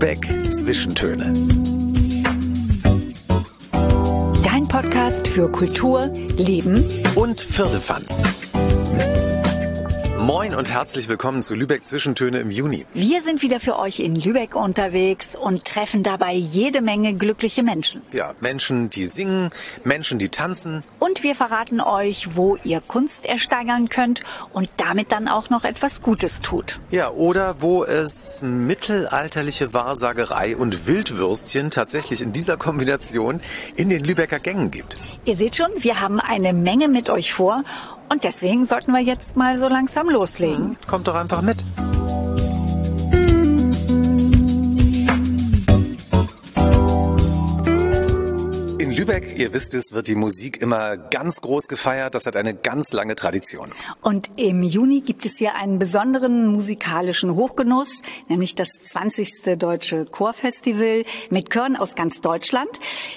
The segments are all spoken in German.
Lübeck Zwischentöne. Dein Podcast für Kultur, Leben und Firlefanz. Moin und herzlich willkommen zu Lübeck Zwischentöne im Juni. Wir sind wieder für euch in Lübeck unterwegs und treffen dabei jede Menge glückliche Menschen. Ja, Menschen, die singen, Menschen, die tanzen. Und wir verraten euch, wo ihr Kunst ersteigern könnt und damit dann auch noch etwas Gutes tut. Ja, oder wo es mittelalterliche Wahrsagerei und Wildwürstchen tatsächlich in dieser Kombination in den Lübecker Gängen gibt. Ihr seht schon, wir haben eine Menge mit euch vor und deswegen sollten wir jetzt mal so langsam loslegen. Kommt doch einfach mit. Lübeck, ihr wisst es, wird die Musik immer ganz groß gefeiert. Das hat eine ganz lange Tradition. Und im Juni gibt es hier einen besonderen musikalischen Hochgenuss, nämlich das 20. Deutsche Chorfestival mit Chören aus ganz Deutschland.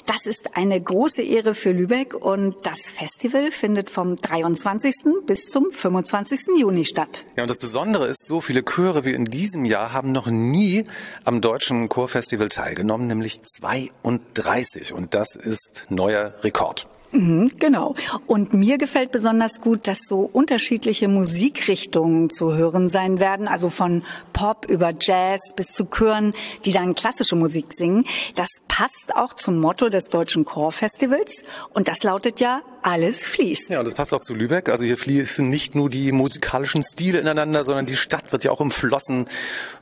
Das ist eine große Ehre für Lübeck und das Festival findet vom 23. bis zum 25. Juni statt. Ja, und das Besondere ist, so viele Chöre wie in diesem Jahr haben noch nie am Deutschen Chorfestival teilgenommen, nämlich 32. Und das ist neuer Rekord. Mhm, genau. Und mir gefällt besonders gut, dass so unterschiedliche Musikrichtungen zu hören sein werden, also von Pop über Jazz bis zu Chören, die dann klassische Musik singen. Das passt auch zum Motto des Deutschen Chorfestivals und das lautet ja alles fließt. Ja, und das passt auch zu Lübeck. Also hier fließen nicht nur die musikalischen Stile ineinander, sondern die Stadt wird ja auch umflossen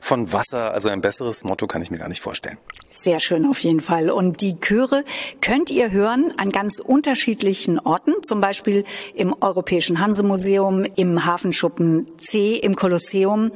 von Wasser. Also ein besseres Motto kann ich mir gar nicht vorstellen. Sehr schön auf jeden Fall. Und die Chöre könnt ihr hören an ganz unterschiedlichen Orten, zum Beispiel im Europäischen Hansemuseum, im Hafenschuppen C, im Kolosseum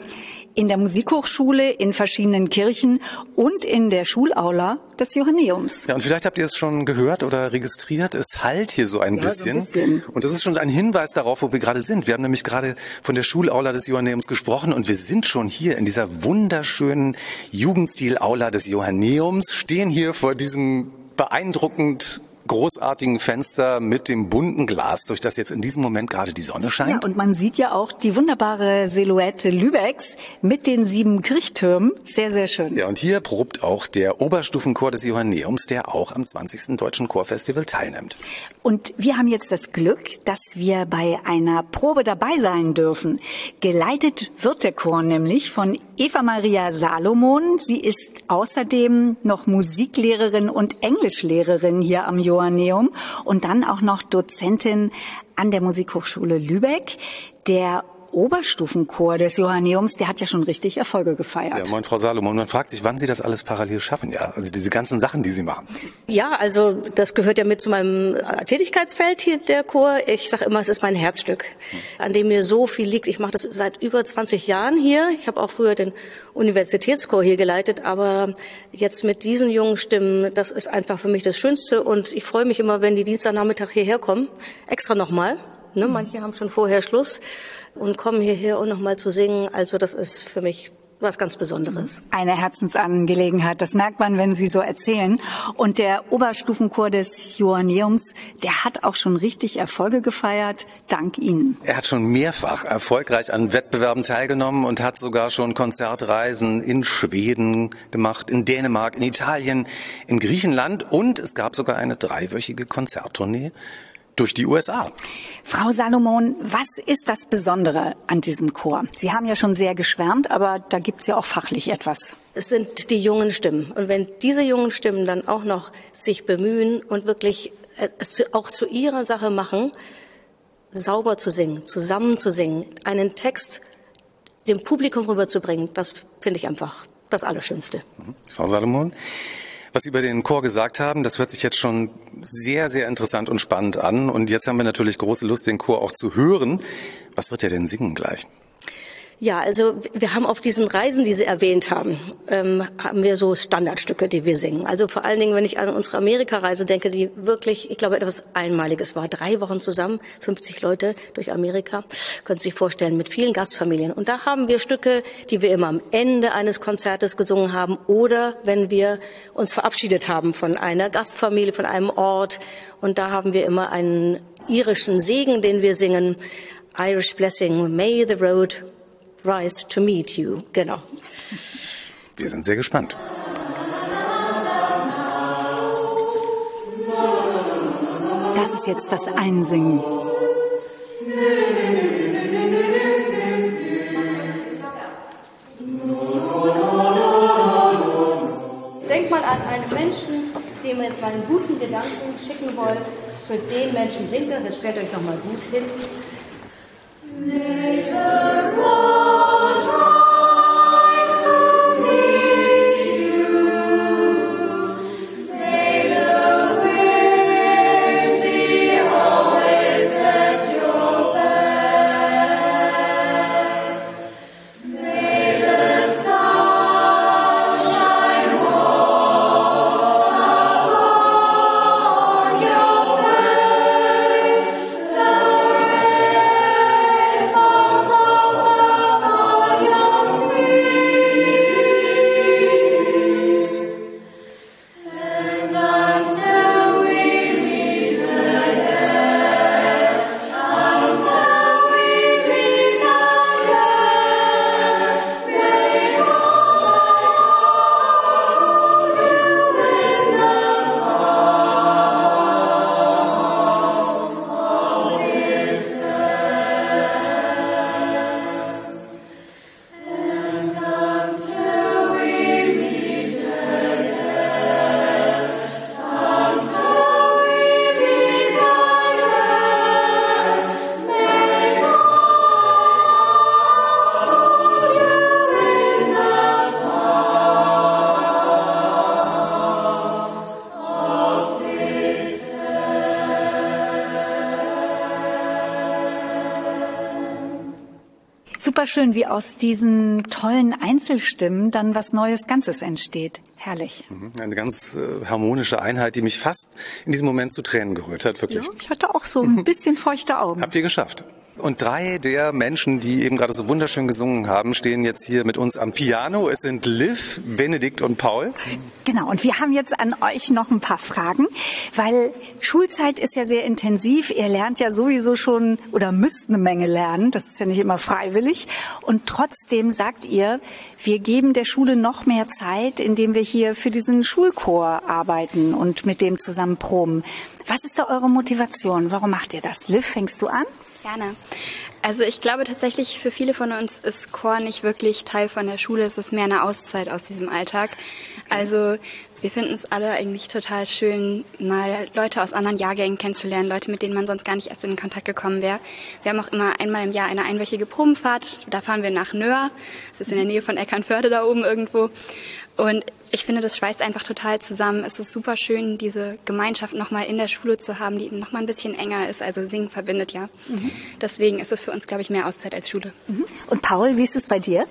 in der Musikhochschule, in verschiedenen Kirchen und in der Schulaula des Johanneums. Ja, und vielleicht habt ihr es schon gehört oder registriert. Es halt hier so ein, ja, bisschen. So ein bisschen. Und das ist schon ein Hinweis darauf, wo wir gerade sind. Wir haben nämlich gerade von der Schulaula des Johanneums gesprochen und wir sind schon hier in dieser wunderschönen Jugendstil-Aula des Johanneums, stehen hier vor diesem beeindruckend großartigen Fenster mit dem bunten Glas, durch das jetzt in diesem Moment gerade die Sonne scheint. Ja, und man sieht ja auch die wunderbare Silhouette Lübecks mit den sieben Kirchtürmen. Sehr, sehr schön. Ja, und hier probt auch der Oberstufenchor des Johanneums, der auch am 20. Deutschen Chorfestival teilnimmt. Und wir haben jetzt das Glück, dass wir bei einer Probe dabei sein dürfen. Geleitet wird der Chor nämlich von Eva Maria Salomon. Sie ist außerdem noch Musiklehrerin und Englischlehrerin hier am Johanneum. Joanneum und dann auch noch Dozentin an der Musikhochschule Lübeck. Der Oberstufenchor des Johanneums, der hat ja schon richtig Erfolge gefeiert. Ja, moin Frau Salomon. Man fragt sich, wann Sie das alles parallel schaffen, ja? Also diese ganzen Sachen, die Sie machen. Ja, also das gehört ja mit zu meinem Tätigkeitsfeld hier, der Chor. Ich sage immer, es ist mein Herzstück, an dem mir so viel liegt. Ich mache das seit über 20 Jahren hier. Ich habe auch früher den Universitätschor hier geleitet, aber jetzt mit diesen jungen Stimmen, das ist einfach für mich das Schönste und ich freue mich immer, wenn die Dienstagnachmittag hierher kommen, extra nochmal. Ne, manche haben schon vorher Schluss und kommen hierher, um nochmal zu singen. Also das ist für mich was ganz Besonderes. Eine Herzensangelegenheit, das merkt man, wenn Sie so erzählen. Und der Oberstufenchor des Joanneums, der hat auch schon richtig Erfolge gefeiert, dank Ihnen. Er hat schon mehrfach erfolgreich an Wettbewerben teilgenommen und hat sogar schon Konzertreisen in Schweden gemacht, in Dänemark, in Italien, in Griechenland und es gab sogar eine dreiwöchige Konzerttournee durch die USA. Frau Salomon, was ist das Besondere an diesem Chor? Sie haben ja schon sehr geschwärmt, aber da gibt's ja auch fachlich etwas. Es sind die jungen Stimmen. Und wenn diese jungen Stimmen dann auch noch sich bemühen und wirklich es auch zu ihrer Sache machen, sauber zu singen, zusammen zu singen, einen Text dem Publikum rüberzubringen, das finde ich einfach das Allerschönste. Frau Salomon, was Sie über den Chor gesagt haben, das hört sich jetzt schon sehr, sehr interessant und spannend an. Und jetzt haben wir natürlich große Lust, den Chor auch zu hören. Was wird er denn singen gleich? Ja, also wir haben auf diesen Reisen, die Sie erwähnt haben, ähm, haben wir so Standardstücke, die wir singen. Also vor allen Dingen, wenn ich an unsere Amerika-Reise denke, die wirklich, ich glaube, etwas Einmaliges war. Drei Wochen zusammen, 50 Leute durch Amerika, können Sie sich vorstellen, mit vielen Gastfamilien. Und da haben wir Stücke, die wir immer am Ende eines Konzertes gesungen haben oder wenn wir uns verabschiedet haben von einer Gastfamilie, von einem Ort. Und da haben wir immer einen irischen Segen, den wir singen. Irish Blessing, May the Road rise to meet you. Genau. Wir sind sehr gespannt. Das ist jetzt das Einsingen. Denkt mal an einen Menschen, dem ihr jetzt mal einen guten Gedanken schicken wollt. Für den Menschen singt das. Jetzt stellt euch noch mal gut hin. May the schön, wie aus diesen tollen Einzelstimmen dann was Neues Ganzes entsteht. Herrlich. Eine ganz äh, harmonische Einheit, die mich fast in diesem Moment zu Tränen gerührt hat, wirklich. Ja, ich hatte auch so ein bisschen feuchte Augen. Habt ihr geschafft. Und drei der Menschen, die eben gerade so wunderschön gesungen haben, stehen jetzt hier mit uns am Piano. Es sind Liv, Benedikt und Paul. Genau, und wir haben jetzt an euch noch ein paar Fragen, weil Schulzeit ist ja sehr intensiv. Ihr lernt ja sowieso schon oder müsst eine Menge lernen. Das ist ja nicht immer freiwillig. Und trotzdem sagt ihr, wir geben der Schule noch mehr Zeit, indem wir hier für diesen Schulchor arbeiten und mit dem zusammen proben. Was ist da eure Motivation? Warum macht ihr das? Liv, fängst du an? Gerne. Also ich glaube tatsächlich, für viele von uns ist Chor nicht wirklich Teil von der Schule. Es ist mehr eine Auszeit aus diesem Alltag. Also wir finden es alle eigentlich total schön, mal Leute aus anderen Jahrgängen kennenzulernen, Leute, mit denen man sonst gar nicht erst in Kontakt gekommen wäre. Wir haben auch immer einmal im Jahr eine einwöchige Probenfahrt. Da fahren wir nach Nöhr. Das ist in der Nähe von Eckernförde da oben irgendwo. Und ich finde, das schweißt einfach total zusammen. Es ist super schön, diese Gemeinschaft nochmal in der Schule zu haben, die eben nochmal ein bisschen enger ist. Also Singen verbindet ja. Deswegen ist es für uns, glaube ich, mehr Auszeit als Schule. Und Paul, wie ist es bei dir?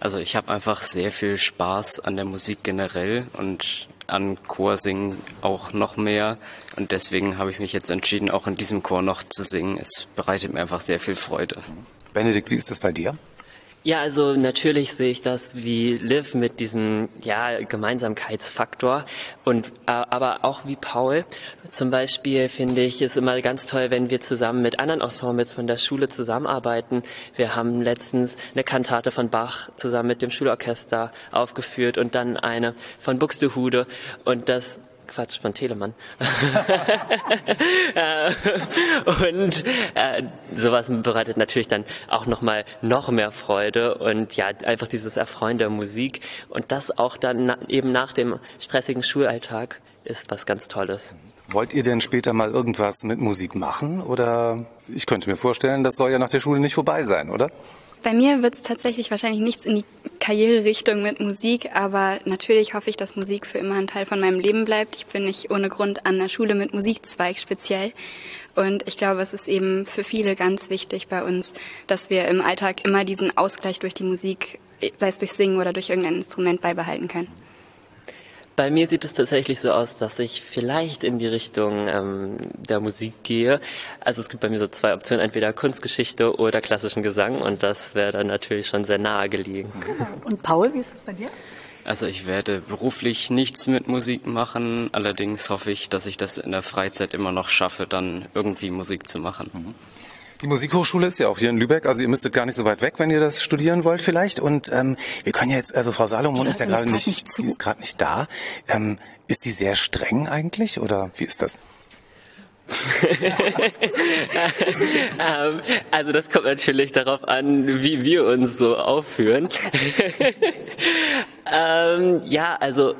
Also ich habe einfach sehr viel Spaß an der Musik generell und an Chorsingen auch noch mehr. Und deswegen habe ich mich jetzt entschieden, auch in diesem Chor noch zu singen. Es bereitet mir einfach sehr viel Freude. Benedikt, wie ist das bei dir? Ja, also natürlich sehe ich das wie Liv mit diesem ja, Gemeinsamkeitsfaktor und aber auch wie Paul. Zum Beispiel finde ich es immer ganz toll, wenn wir zusammen mit anderen Ensembles von der Schule zusammenarbeiten. Wir haben letztens eine Kantate von Bach zusammen mit dem Schulorchester aufgeführt und dann eine von Buxtehude und das Quatsch, von Telemann. Äh, und äh, sowas bereitet natürlich dann auch nochmal noch mehr Freude und ja, einfach dieses Erfreuen der Musik und das auch dann na, eben nach dem stressigen Schulalltag ist was ganz Tolles. Wollt ihr denn später mal irgendwas mit Musik machen? Oder ich könnte mir vorstellen, das soll ja nach der Schule nicht vorbei sein, oder? Bei mir wird es tatsächlich wahrscheinlich nichts in die Karriererichtung mit Musik, aber natürlich hoffe ich, dass Musik für immer ein Teil von meinem Leben bleibt. Ich bin nicht ohne Grund an der Schule mit Musikzweig speziell. Und ich glaube, es ist eben für viele ganz wichtig bei uns, dass wir im Alltag immer diesen Ausgleich durch die Musik, sei es durch Singen oder durch irgendein Instrument, beibehalten können. Bei mir sieht es tatsächlich so aus, dass ich vielleicht in die Richtung ähm, der Musik gehe. Also es gibt bei mir so zwei Optionen, entweder Kunstgeschichte oder klassischen Gesang und das wäre dann natürlich schon sehr nahe gelegen. Und Paul, wie ist es bei dir? Also ich werde beruflich nichts mit Musik machen, allerdings hoffe ich, dass ich das in der Freizeit immer noch schaffe, dann irgendwie Musik zu machen. Die Musikhochschule ist ja auch hier in Lübeck, also ihr müsstet gar nicht so weit weg, wenn ihr das studieren wollt vielleicht. Und ähm, wir können ja jetzt, also Frau Salomon Die ist ja gerade nicht, nicht die ist gerade nicht da. Ähm, ist die sehr streng eigentlich oder wie ist das? ähm, also das kommt natürlich darauf an, wie wir uns so aufführen. ähm, ja, also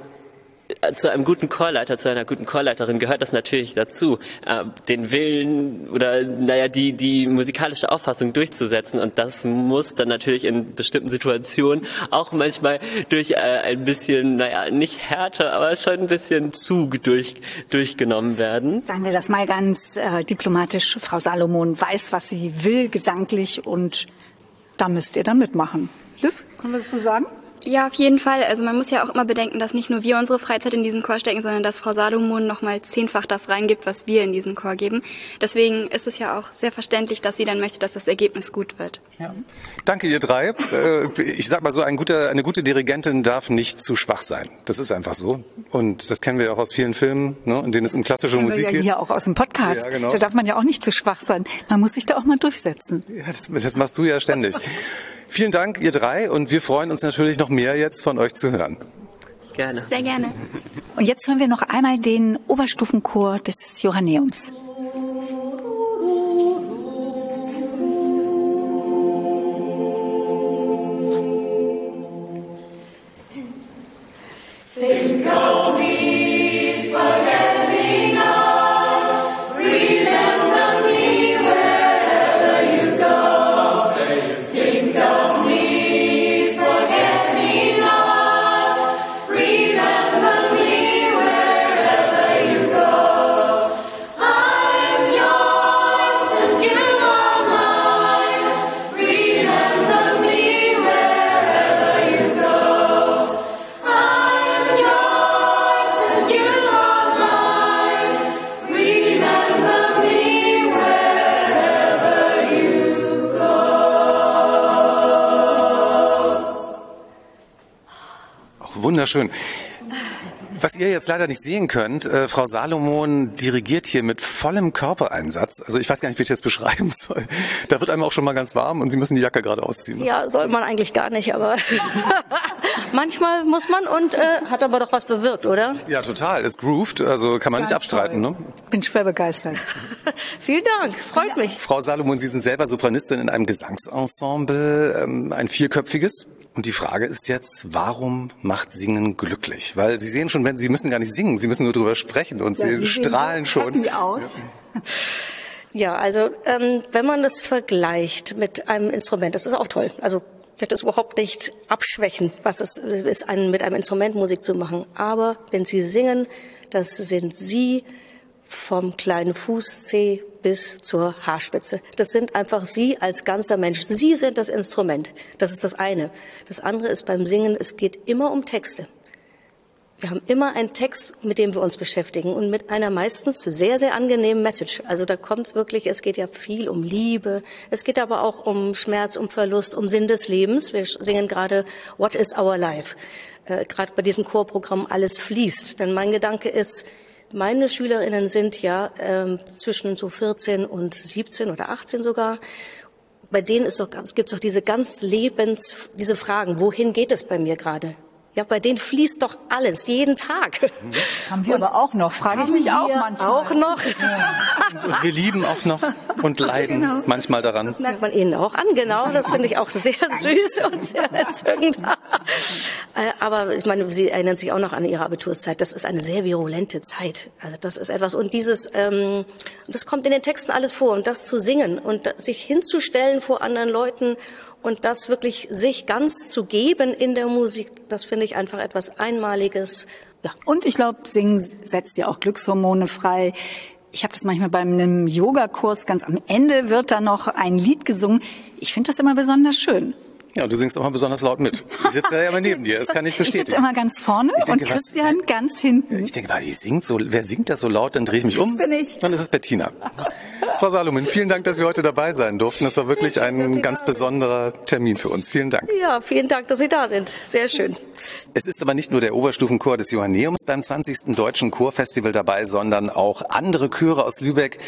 zu einem guten Chorleiter, zu einer guten Chorleiterin gehört das natürlich dazu, äh, den Willen oder naja die die musikalische Auffassung durchzusetzen und das muss dann natürlich in bestimmten Situationen auch manchmal durch äh, ein bisschen naja nicht härter, aber schon ein bisschen Zug durch durchgenommen werden. Sagen wir das mal ganz äh, diplomatisch: Frau Salomon weiß, was sie will gesanglich und da müsst ihr dann mitmachen. Liv, können wir das so sagen? Ja, auf jeden Fall. Also man muss ja auch immer bedenken, dass nicht nur wir unsere Freizeit in diesen Chor stecken, sondern dass Frau Salomon nochmal zehnfach das reingibt, was wir in diesen Chor geben. Deswegen ist es ja auch sehr verständlich, dass sie dann möchte, dass das Ergebnis gut wird. Ja. Danke, ihr drei. Äh, ich sag mal so, ein guter, eine gute Dirigentin darf nicht zu schwach sein. Das ist einfach so. Und das kennen wir ja auch aus vielen Filmen, ne, in denen es um klassische Kennen Musik wir ja geht. hier auch aus dem Podcast. Ja, genau. Da darf man ja auch nicht zu schwach sein. Man muss sich da auch mal durchsetzen. Ja, das, das machst du ja ständig. Vielen Dank, ihr drei, und wir freuen uns natürlich noch mehr jetzt von euch zu hören. Gerne. Sehr gerne. Und jetzt hören wir noch einmal den Oberstufenchor des Johanneums. Wunderschön. Was ihr jetzt leider nicht sehen könnt, äh, Frau Salomon dirigiert hier mit vollem Körpereinsatz. Also ich weiß gar nicht, wie ich das beschreiben soll. Da wird einem auch schon mal ganz warm und Sie müssen die Jacke gerade ausziehen. ne? Ja, soll man eigentlich gar nicht, aber manchmal muss man und äh, hat aber doch was bewirkt, oder? Ja, total. Es grooved, also kann man nicht Ganz abstreiten. toll. Ne? Bin schwer begeistert. Vielen Dank, freut mich. Frau Salomon, Sie sind selber Sopranistin in einem Gesangsensemble, ähm, ein vierköpfiges. Und die Frage ist jetzt, warum macht Singen glücklich? Weil Sie sehen schon, wenn Sie müssen gar nicht singen, Sie müssen nur drüber sprechen und Ja, Sie, Sie sehen strahlen so schon. aus. Ja, also ähm, wenn man das vergleicht mit einem Instrument, das ist auch toll. Also ich möchte das überhaupt nicht abschwächen, was es ist, ein, mit einem Instrument Musik zu machen. Aber wenn Sie singen, das sind Sie vom kleinen Fußzeh bis zur Haarspitze. Das sind einfach Sie als ganzer Mensch. Sie sind das Instrument. Das ist das eine. Das andere ist beim Singen, es geht immer um Texte. Wir haben immer einen Text, mit dem wir uns beschäftigen und mit einer meistens sehr, sehr angenehmen Message. Also da kommt wirklich, es geht ja viel um Liebe, es geht aber auch um Schmerz, um Verlust, um Sinn des Lebens. Wir singen gerade What is our life? Äh, gerade bei diesem Chorprogramm Alles fließt. Denn mein Gedanke ist, meine Schülerinnen sind ja ähm, zwischen so 14 und 17 oder 18 sogar. Bei denen ist doch ganz, gibt's doch diese ganz Lebens, diese Fragen, wohin geht es bei mir gerade? Ja, bei denen fließt doch alles, jeden Tag. Haben wir aber auch noch, frage ich mich auch Wir manchmal. Auch noch. Und wir lieben auch noch und leiden Genau. manchmal daran. Das merkt man ihnen auch an, genau. Das finde ich auch sehr süß und sehr entzückend. Äh, Aber ich meine, Sie erinnern sich auch noch an Ihre Abiturszeit. Das ist eine sehr virulente Zeit. Also das ist etwas. Und dieses, ähm, das kommt in den Texten alles vor. Und das zu singen und sich hinzustellen vor anderen Leuten und das wirklich sich ganz zu geben in der Musik, das finde ich einfach etwas Einmaliges. Ja, Und ich glaube, Singen setzt ja auch Glückshormone frei. Ich habe das manchmal bei einem Yogakurs, ganz am Ende wird da noch ein Lied gesungen. Ich finde das immer besonders schön. Ja, du singst auch mal besonders laut mit. Ich sitze ja immer neben dir, das kann ich Ich sitze bestätigen. immer ganz vorne Ich denke, und was- Christian ganz hinten. Ich denke mal, die singt so, wer singt das so laut, dann drehe ich mich um. bin ich. Dann ist es Bettina. Frau Salomon, vielen Dank, dass wir heute dabei sein durften. Das war wirklich ein ganz besonderer Termin für uns. Vielen Dank. ja vielen Dank, dass Sie da sind. Sehr schön. Es ist aber nicht nur der Oberstufenchor des Johanneums beim 20. Deutschen Chorfestival dabei, sondern auch andere Chöre aus Lübeck.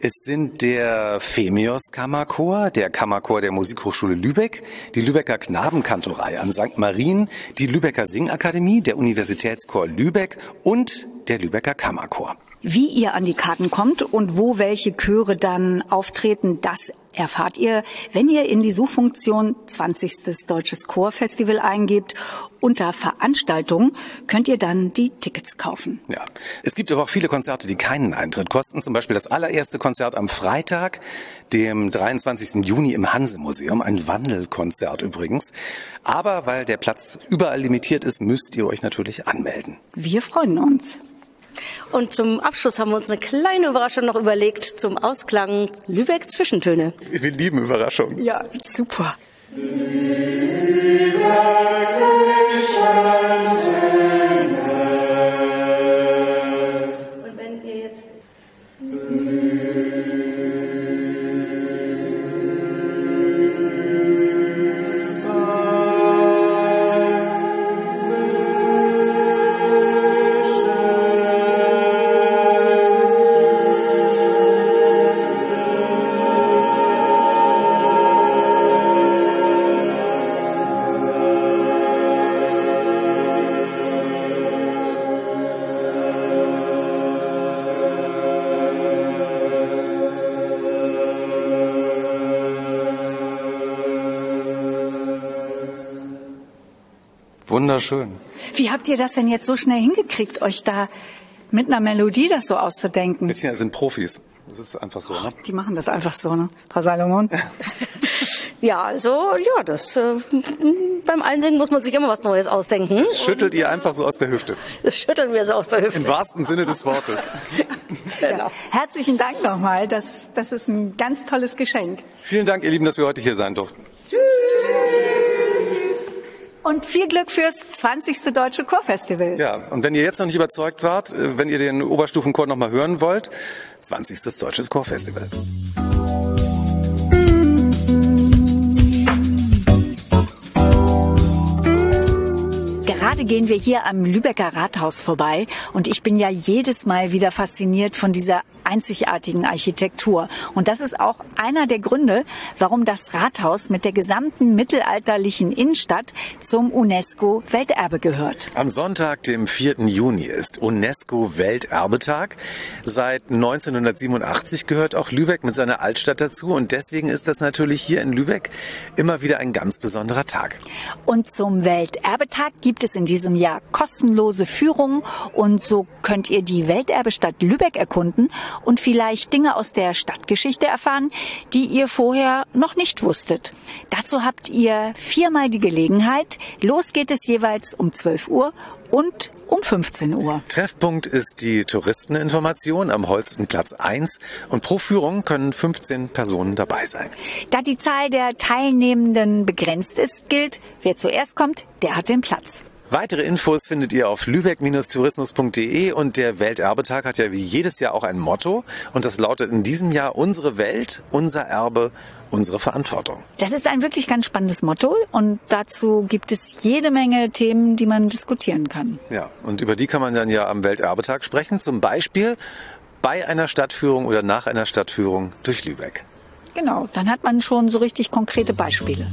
Es sind der Phemios Kammerchor, der Kammerchor der Musikhochschule Lübeck, die Lübecker Knabenkantorei an St. Marien, die Lübecker Singakademie, der Universitätschor Lübeck und der Lübecker Kammerchor. Wie ihr an die Karten kommt und wo welche Chöre dann auftreten, das erfahrt ihr, wenn ihr in die Suchfunktion 20. Deutsches Chorfestival eingebt. Unter Veranstaltungen könnt ihr dann die Tickets kaufen. Ja, es gibt aber auch viele Konzerte, die keinen Eintritt kosten. Zum Beispiel das allererste Konzert am Freitag, dem 23. Juni im Hanse-Museum. Ein Wandelkonzert übrigens. Aber weil der Platz überall limitiert ist, müsst ihr euch natürlich anmelden. Wir freuen uns. Und zum Abschluss haben wir uns eine kleine Überraschung noch überlegt zum Ausklang Lübeck Zwischentöne. Wir lieben Überraschungen. Ja, super. Lübeck Wunderschön. Wie habt ihr das denn jetzt so schnell hingekriegt, euch da mit einer Melodie das so auszudenken? Mädchen sind Profis. Das ist einfach so, ne? Die machen das einfach so, ne? Frau Salomon? Ja, also, ja, das, äh, beim Einsingen muss man sich immer was Neues ausdenken. Das schüttelt ihr einfach so aus der Hüfte. Das schütteln wir so aus der Hüfte. Im wahrsten Sinne des Wortes. genau. Herzlichen Dank nochmal. Das, das ist ein ganz tolles Geschenk. Vielen Dank, ihr Lieben, dass wir heute hier sein durften. Und viel Glück fürs 20. Deutsche Chorfestival. Ja, und wenn ihr jetzt noch nicht überzeugt wart, äh, wenn ihr den Oberstufenchor noch mal hören wollt, 20. Deutsches Chorfestival. Gerade gehen wir hier am Lübecker Rathaus vorbei und ich bin ja jedes Mal wieder fasziniert von dieser einzigartigen Architektur. Und das ist auch einer der Gründe, warum das Rathaus mit der gesamten mittelalterlichen Innenstadt zum UNESCO Welterbe gehört. Am Sonntag, dem 4. Juni, ist UNESCO Welterbetag. Seit 1987 gehört auch Lübeck mit seiner Altstadt dazu und deswegen ist das natürlich hier in Lübeck immer wieder ein ganz besonderer Tag. Und zum Welterbetag gibt es in diesem Jahr kostenlose Führungen und so könnt ihr die Welterbestadt Lübeck erkunden und vielleicht Dinge aus der Stadtgeschichte erfahren, die ihr vorher noch nicht wusstet. Dazu habt ihr viermal die Gelegenheit. Los geht es jeweils um 12 Uhr und um 15 Uhr. Treffpunkt ist die Touristeninformation am Holstenplatz 1 und pro Führung können 15 Personen dabei sein. Da die Zahl der Teilnehmenden begrenzt ist, gilt, wer zuerst kommt, der hat den Platz. Weitere Infos findet ihr auf lübeck-tourismus.de und der Welterbetag hat ja wie jedes Jahr auch ein Motto und das lautet in diesem Jahr unsere Welt, unser Erbe, unsere Verantwortung. Das ist ein wirklich ganz spannendes Motto und dazu gibt es jede Menge Themen, die man diskutieren kann. Ja, und über die kann man dann ja am Welterbetag sprechen, zum Beispiel bei einer Stadtführung oder nach einer Stadtführung durch Lübeck. Genau, dann hat man schon so richtig konkrete Beispiele.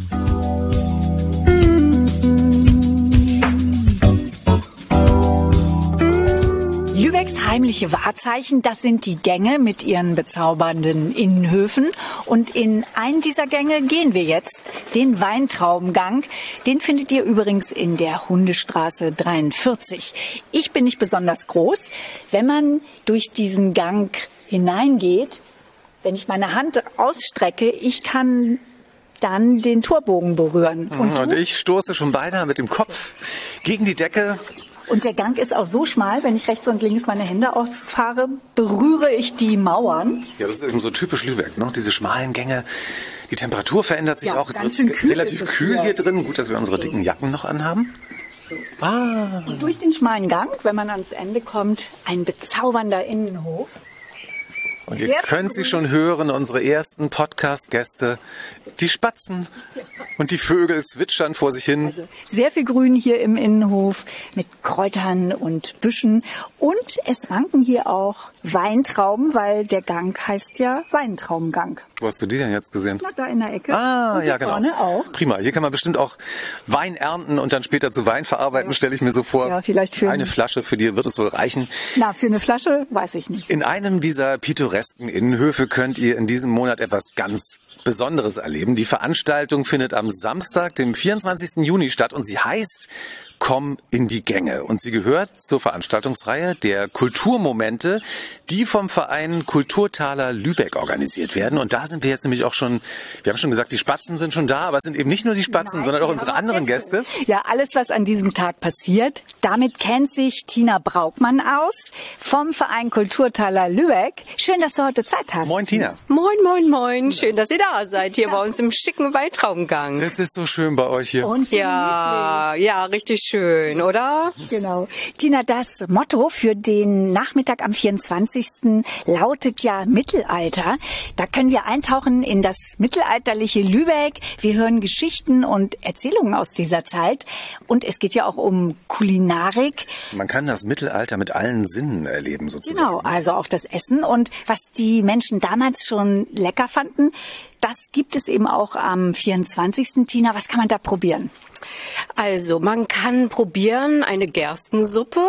Lübecks heimliche Wahrzeichen, das sind die Gänge mit ihren bezaubernden Innenhöfen. Und in einen dieser Gänge gehen wir jetzt, den Weintraubengang. Den findet ihr übrigens in der Hundestraße 43. Ich bin nicht besonders groß. Wenn man durch diesen Gang hineingeht, wenn ich meine Hand ausstrecke, ich kann dann den Torbogen berühren. Und, und ich stoße schon beinahe mit dem Kopf gegen die Decke und der Gang ist auch so schmal, wenn ich rechts und links meine Hände ausfahre, berühre ich die Mauern. Ja, das ist eben so typisch Lübeck, ne? diese schmalen Gänge. Die Temperatur verändert sich ja, auch. Es wird kühl relativ kühl hier drin. Gut, dass wir unsere dicken Jacken noch anhaben. So. Ah. Und durch den schmalen Gang, wenn man ans Ende kommt, ein bezaubernder Innenhof. Und ihr könnt sie schon hören, unsere ersten Podcast-Gäste, die Spatzen und die Vögel zwitschern vor sich hin. Also sehr viel Grün hier im Innenhof mit Kräutern und Büschen. Und es ranken hier auch Weintrauben, weil der Gang heißt ja Weintraubengang. Wo hast du die denn jetzt gesehen? Na, da in der Ecke. Ah, ja, genau. vorne auch. Prima. Hier kann man bestimmt auch Wein ernten und dann später zu Wein verarbeiten, stelle ich mir so vor. Ja, vielleicht für- eine Flasche für die wird es wohl reichen. Na, für eine Flasche weiß ich nicht. In einem dieser pittoresken Innenhöfe könnt ihr in diesem Monat etwas ganz Besonderes erleben. Die Veranstaltung findet am Samstag, dem 24. Juni statt und sie heißt Komm in die Gänge. Und sie gehört zur Veranstaltungsreihe der Kulturmomente, die vom Verein Kulturtaler Lübeck organisiert werden. Und da sind wir jetzt nämlich auch schon, wir haben schon gesagt, die Spatzen sind schon da, aber es sind eben nicht nur die Spatzen, sondern auch unsere anderen Gäste. Ja, alles, was an diesem Tag passiert, damit kennt sich Tina Braukmann aus vom Verein Kulturtaler Lübeck. Schön, dass du heute Zeit hast. Moin Tina. Moin, moin, moin. Schön, dass ihr da seid, hier bei uns im schicken Weintraubengang. Es ist so schön bei euch hier. Und Ja, ja, richtig schön, oder? Genau. Tina, das Motto für den Nachmittag am 24. lautet ja Mittelalter. Da können wir eintauchen in das mittelalterliche Lübeck. Wir hören Geschichten und Erzählungen aus dieser Zeit. Und es geht ja auch um Kulinarik. Man kann das Mittelalter mit allen Sinnen erleben sozusagen. Genau, also auch das Essen. Und was die Menschen damals schon lecker fanden, das gibt es eben auch am 24. Tina, was kann man da probieren? Also, man kann probieren eine Gerstensuppe.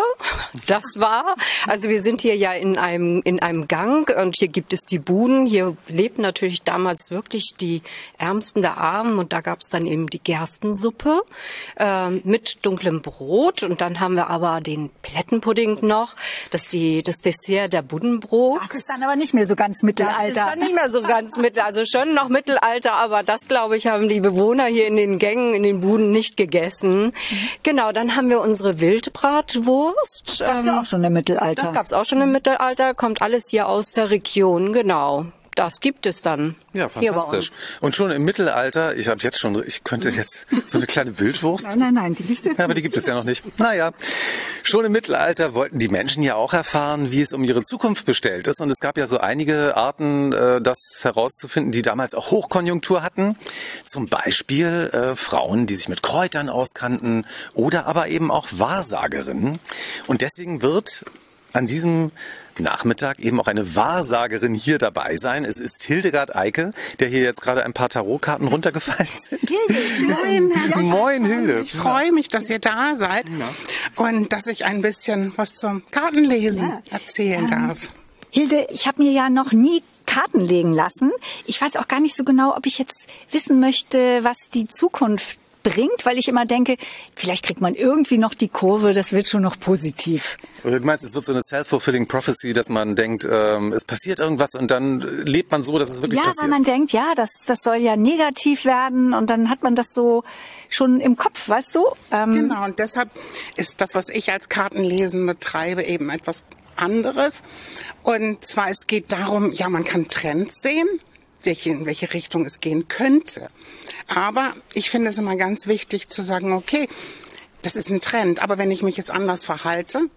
Das war. Also, wir sind hier ja in einem, in einem Gang und hier gibt es die Buden. Hier lebten natürlich damals wirklich die Ärmsten der Armen und da gab es dann eben die Gerstensuppe ähm, mit dunklem Brot und dann haben wir aber den Plättenpudding noch. Das die, das Dessert der Buddenbrot. Das ist dann aber nicht mehr so ganz Das Mittelalter. ist dann nicht mehr so ganz mittel, also schon noch Mittelalter, aber das glaube ich haben die Bewohner hier in den Gängen, in den Buden nicht gegessen. Genau, dann haben wir unsere Wildbratwurst. Das ist ja Ähm, auch schon im Mittelalter. das gab's auch schon im Mittelalter, kommt alles hier aus der Region, genau. Das gibt es dann Ja, fantastisch. Und schon im Mittelalter, ich habe jetzt schon, ich könnte jetzt so eine kleine Wildwurst. Nein, nein, nein, die gibt's jetzt Ja, aber die gibt es ja noch nicht. Naja, schon im Mittelalter wollten die Menschen ja auch erfahren, wie es um ihre Zukunft bestellt ist. Und es gab ja so einige Arten, äh, das herauszufinden, die damals auch Hochkonjunktur hatten. Zum Beispiel äh, Frauen, die sich mit Kräutern auskannten oder aber eben auch Wahrsagerinnen. Und deswegen wird an diesem Nachmittag eben auch eine Wahrsagerin hier dabei sein. Es ist Hildegard Eike, der hier jetzt gerade ein paar Tarotkarten runtergefallen sind. Moin. Moin, Hilde. Ich freue mich, dass ihr da seid und dass ich ein bisschen was zum Kartenlesen Ja. erzählen darf. Hilde, ich habe mir ja noch nie Karten legen lassen. Ich weiß auch gar nicht so genau, ob ich jetzt wissen möchte, was die Zukunft bringt, weil ich immer denke, vielleicht kriegt man irgendwie noch die Kurve, das wird schon noch positiv. Oder du meinst, es wird so eine self-fulfilling prophecy, dass man denkt, ähm, es passiert irgendwas und dann lebt man so, dass es wirklich Ja, weil passiert. man denkt, ja, das, das soll ja negativ werden und dann hat man das so schon im Kopf, weißt du? Ähm, Genau, und deshalb ist das, was ich als Kartenlesen betreibe, eben etwas anderes. Und zwar, es geht darum, ja, man kann Trends sehen, welche, in welche Richtung es gehen könnte. Aber ich finde es immer ganz wichtig zu sagen, okay, das ist ein Trend, aber wenn ich mich jetzt anders verhalte,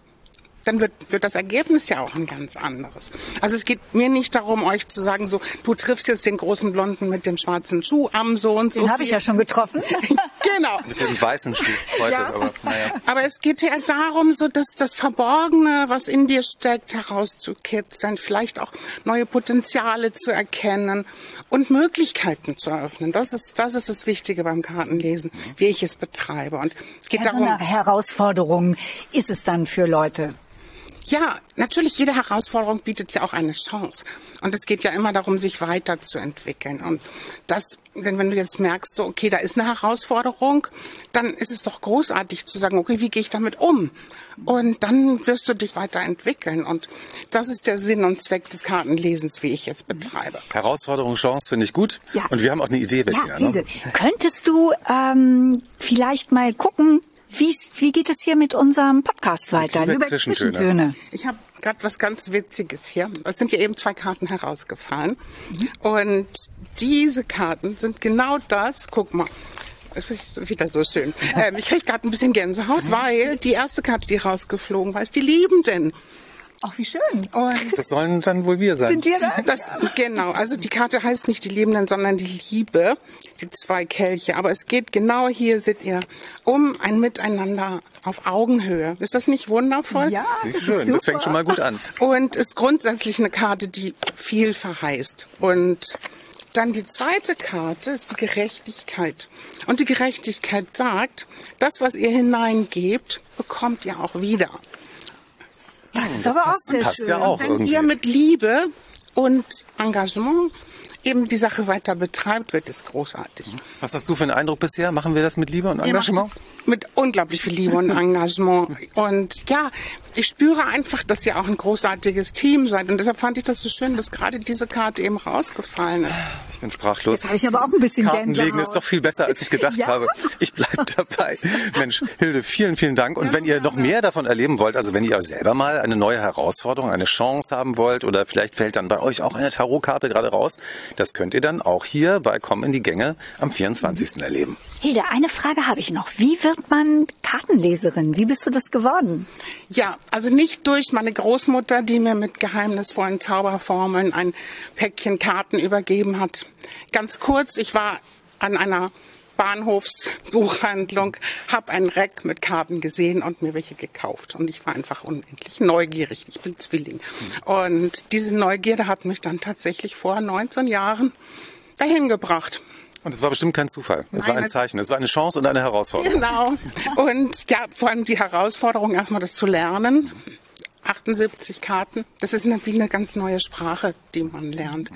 dann wird, wird das Ergebnis ja auch ein ganz anderes. Also es geht mir nicht darum, euch zu sagen, so, du triffst jetzt den großen Blonden mit dem schwarzen Schuh am so und so. den habe ich ja schon getroffen. genau. Mit dem weißen Schuh heute, Ja. aber naja. Aber es geht ja darum, so dass das Verborgene, was in dir steckt, herauszukitzeln, vielleicht auch neue Potenziale zu erkennen und Möglichkeiten zu eröffnen. Das ist, das ist das Wichtige beim Kartenlesen, wie ich es betreibe. Und es geht Ja, so darum, eine Herausforderung ist es dann für Leute. Ja, natürlich, jede Herausforderung bietet ja auch eine Chance. Und es geht ja immer darum, sich weiterzuentwickeln. Und das, wenn, wenn du jetzt merkst, so, okay, da ist eine Herausforderung, dann ist es doch großartig zu sagen, okay, wie gehe ich damit um? Und dann wirst du dich weiterentwickeln. Und das ist der Sinn und Zweck des Kartenlesens, wie ich es betreibe. Herausforderung, Chance finde ich gut. Ja. Und wir haben auch eine Idee, Ja, Bettina. Hilde, ne? könntest du ähm, vielleicht mal gucken, wie's, wie geht es hier mit unserem Podcast weiter? Lübeck Zwischentöne. Zwischentöne. Ich habe gerade was ganz Witziges hier. Es sind ja eben zwei Karten herausgefallen. Und diese Karten sind genau das. Guck mal. Es ist wieder so schön. Ähm, ich kriege gerade ein bisschen Gänsehaut, weil die erste Karte, die rausgeflogen war, ist die Liebenden. Ach, wie schön. Und Das sollen dann wohl wir sein. Sind wir das? das, genau, also die Karte heißt nicht die Liebenden, sondern die Liebe, die zwei Kelche. Aber es geht genau hier, seht ihr, um ein Miteinander auf Augenhöhe. Ist das nicht wundervoll? Ja, das ist Schön, das super. fängt schon mal gut an. Und ist grundsätzlich eine Karte, die viel verheißt. Und Dann die zweite Karte ist die Gerechtigkeit. Und die Gerechtigkeit sagt, das, was ihr hineingebt, bekommt ihr auch wieder. Das ist das aber auch passt, sehr passt schön. ja auch Wenn irgendwie. ihr mit Liebe und Engagement eben die Sache weiter betreibt, wird es großartig. Was hast du für einen Eindruck bisher? Machen wir das mit Liebe und Engagement? Mit unglaublich viel Liebe und Engagement. Und ja, ich spüre einfach, dass ihr auch ein großartiges Team seid. Und deshalb fand ich das so schön, dass gerade diese Karte eben rausgefallen ist. Ich bin sprachlos. Jetzt habe ich aber auch ein bisschen Karten legen Gänsehaut. ist doch viel besser, als ich gedacht Ja. habe. Ich bleib dabei. Mensch, Hilde, vielen, vielen Dank. Und wenn ihr noch mehr davon erleben wollt, also wenn ihr selber mal eine neue Herausforderung, eine Chance haben wollt oder vielleicht fällt dann bei euch auch eine Tarotkarte gerade raus, das könnt ihr dann auch hier bei Komm in die Gänge am 24. erleben. Hilde, eine Frage habe ich noch. Wie wird man Kartenleserin? Wie bist du das geworden? Ja, also nicht durch meine Großmutter, die mir mit geheimnisvollen Zauberformeln ein Päckchen Karten übergeben hat. Ganz kurz, ich war an einer Bahnhofsbuchhandlung, habe ein Reck mit Karten gesehen und mir welche gekauft. Und ich war einfach unendlich neugierig. Ich bin Zwilling. Und diese Neugierde hat mich dann tatsächlich vor 19 Jahren dahin gebracht. Und es war bestimmt kein Zufall. Es war ein Zeichen. Es war eine Chance und eine Herausforderung. Genau. Und ja, vor allem die Herausforderung, erstmal das zu lernen. 78 Karten. Das ist eine, wie eine ganz neue Sprache, die man lernt.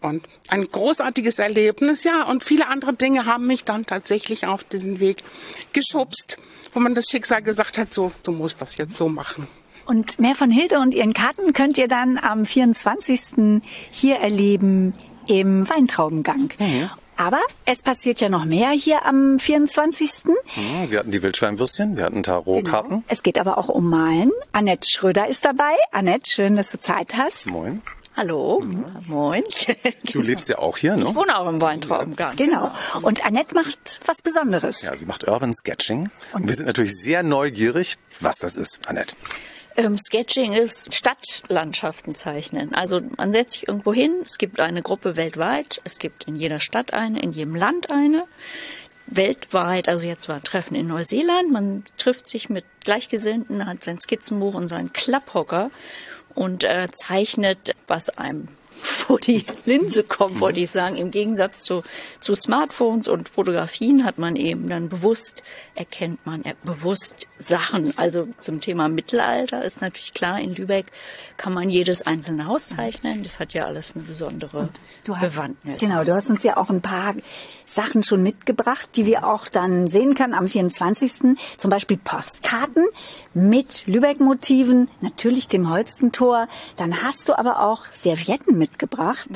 Und ein großartiges Erlebnis, ja. Und viele andere Dinge haben mich dann tatsächlich auf diesen Weg geschubst, wo man das Schicksal gesagt hat, so, du musst das jetzt so machen. Und mehr von Hilde und ihren Karten könnt ihr dann am 24. hier erleben im Weintraubengang. Aber es passiert ja noch mehr hier am 24. Hm, Wir hatten die Wildschweinwürstchen, wir hatten Tarotkarten. Es geht aber auch um Malen. Annette Schröder ist dabei. Annette, schön, dass du Zeit hast. Moin. Hallo, moin. Du lebst ja auch hier, ne? Ich wohne auch im Weintraubengarten. Genau. Und Annette macht was Besonderes. Ja, sie macht Urban Sketching. Und wir sind natürlich sehr neugierig, was das ist, Annette. Ähm, Sketching ist Stadtlandschaften zeichnen. Also man setzt sich irgendwo hin, es gibt eine Gruppe weltweit, es gibt in jeder Stadt eine, in jedem Land eine. Weltweit, also jetzt war ein Treffen in Neuseeland, man trifft sich mit Gleichgesinnten, hat sein Skizzenbuch und seinen Klapphocker und äh, zeichnet, was einem vor die Linse kommt, wollte ich sagen. Im Gegensatz zu, zu Smartphones und Fotografien hat man eben dann bewusst, erkennt man äh, bewusst Sachen. Also zum Thema Mittelalter ist natürlich klar, in Lübeck kann man jedes einzelne Haus zeichnen. Das hat ja alles eine besondere Du hast, Bewandtnis. Genau, du hast uns ja auch ein paar Sachen schon mitgebracht, die wir auch dann sehen können am 24. Zum Beispiel Postkarten mit Lübeck-Motiven, natürlich dem Holstentor. Dann hast du aber auch Servietten mitgebracht,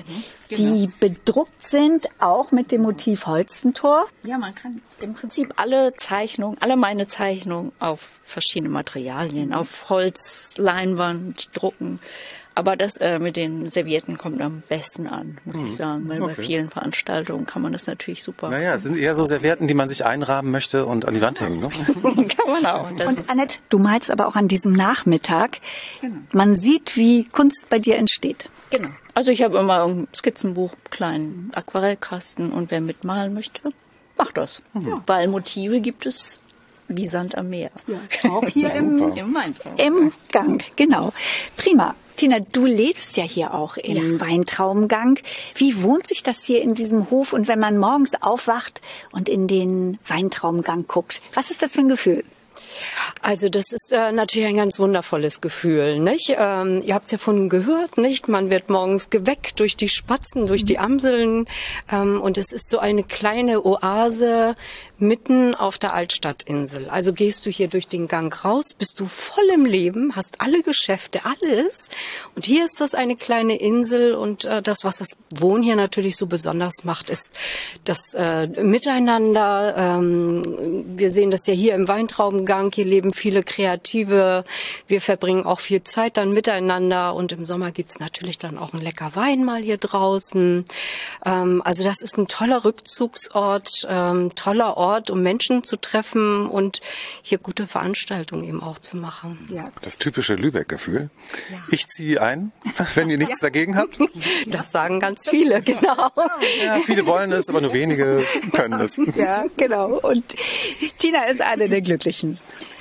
die bedruckt sind, auch mit dem Motiv Holstentor. Ja, man kann im Prinzip alle Zeichnungen, alle meine Zeichnungen auf verschiedene Materialien, auf Holz, Leinwand drucken. Aber das äh, mit den Servietten kommt am besten an, muss ich sagen, weil bei okay. vielen Veranstaltungen kann man das natürlich super. Naja, es sind eher so Servietten, die man sich einrahmen möchte und an die Wand hängen. Ne? kann man auch. Das Und Annette, du malst aber auch an diesem Nachmittag. Man sieht, wie Kunst bei dir entsteht. genau. Also ich habe immer ein Skizzenbuch, einen kleinen Aquarellkasten und wer mitmalen möchte, macht das. Weil Motive gibt es wie Sand am Meer. Auch hier im, Im Weintraum. Im Gang, genau. Prima. Tina, du lebst ja hier auch im Weintraubengang. Wie wohnt sich das hier in diesem Hof? Und wenn man morgens aufwacht und in den Weintraubengang guckt, was ist das für ein Gefühl? Also das ist äh, natürlich ein ganz wundervolles Gefühl, nicht? Ähm, ihr habt es ja von gehört, nicht? Man wird morgens geweckt durch die Spatzen, durch die Amseln ähm, und es ist so eine kleine Oase mitten auf der Altstadtinsel. Also gehst du hier durch den Gang raus, bist du voll im Leben, hast alle Geschäfte, alles und hier ist das eine kleine Insel und äh, das, was das Wohnen hier natürlich so besonders macht, ist das äh, Miteinander. Ähm, wir sehen das ja hier im Weintraubengang. Hier leben viele Kreative. Wir verbringen auch viel Zeit dann miteinander. Und im Sommer gibt's natürlich dann auch ein lecker Wein mal hier draußen. Ähm, also das ist ein toller Rückzugsort, ähm, toller Ort, um Menschen zu treffen und hier gute Veranstaltungen eben auch zu machen. Ja. Das typische Lübeck-Gefühl. Ich ziehe ein, wenn ihr nichts dagegen habt. Das sagen ganz viele, genau. Ja, viele wollen es, aber nur wenige können es. Ja, genau. Und Tina ist eine der Glücklichen.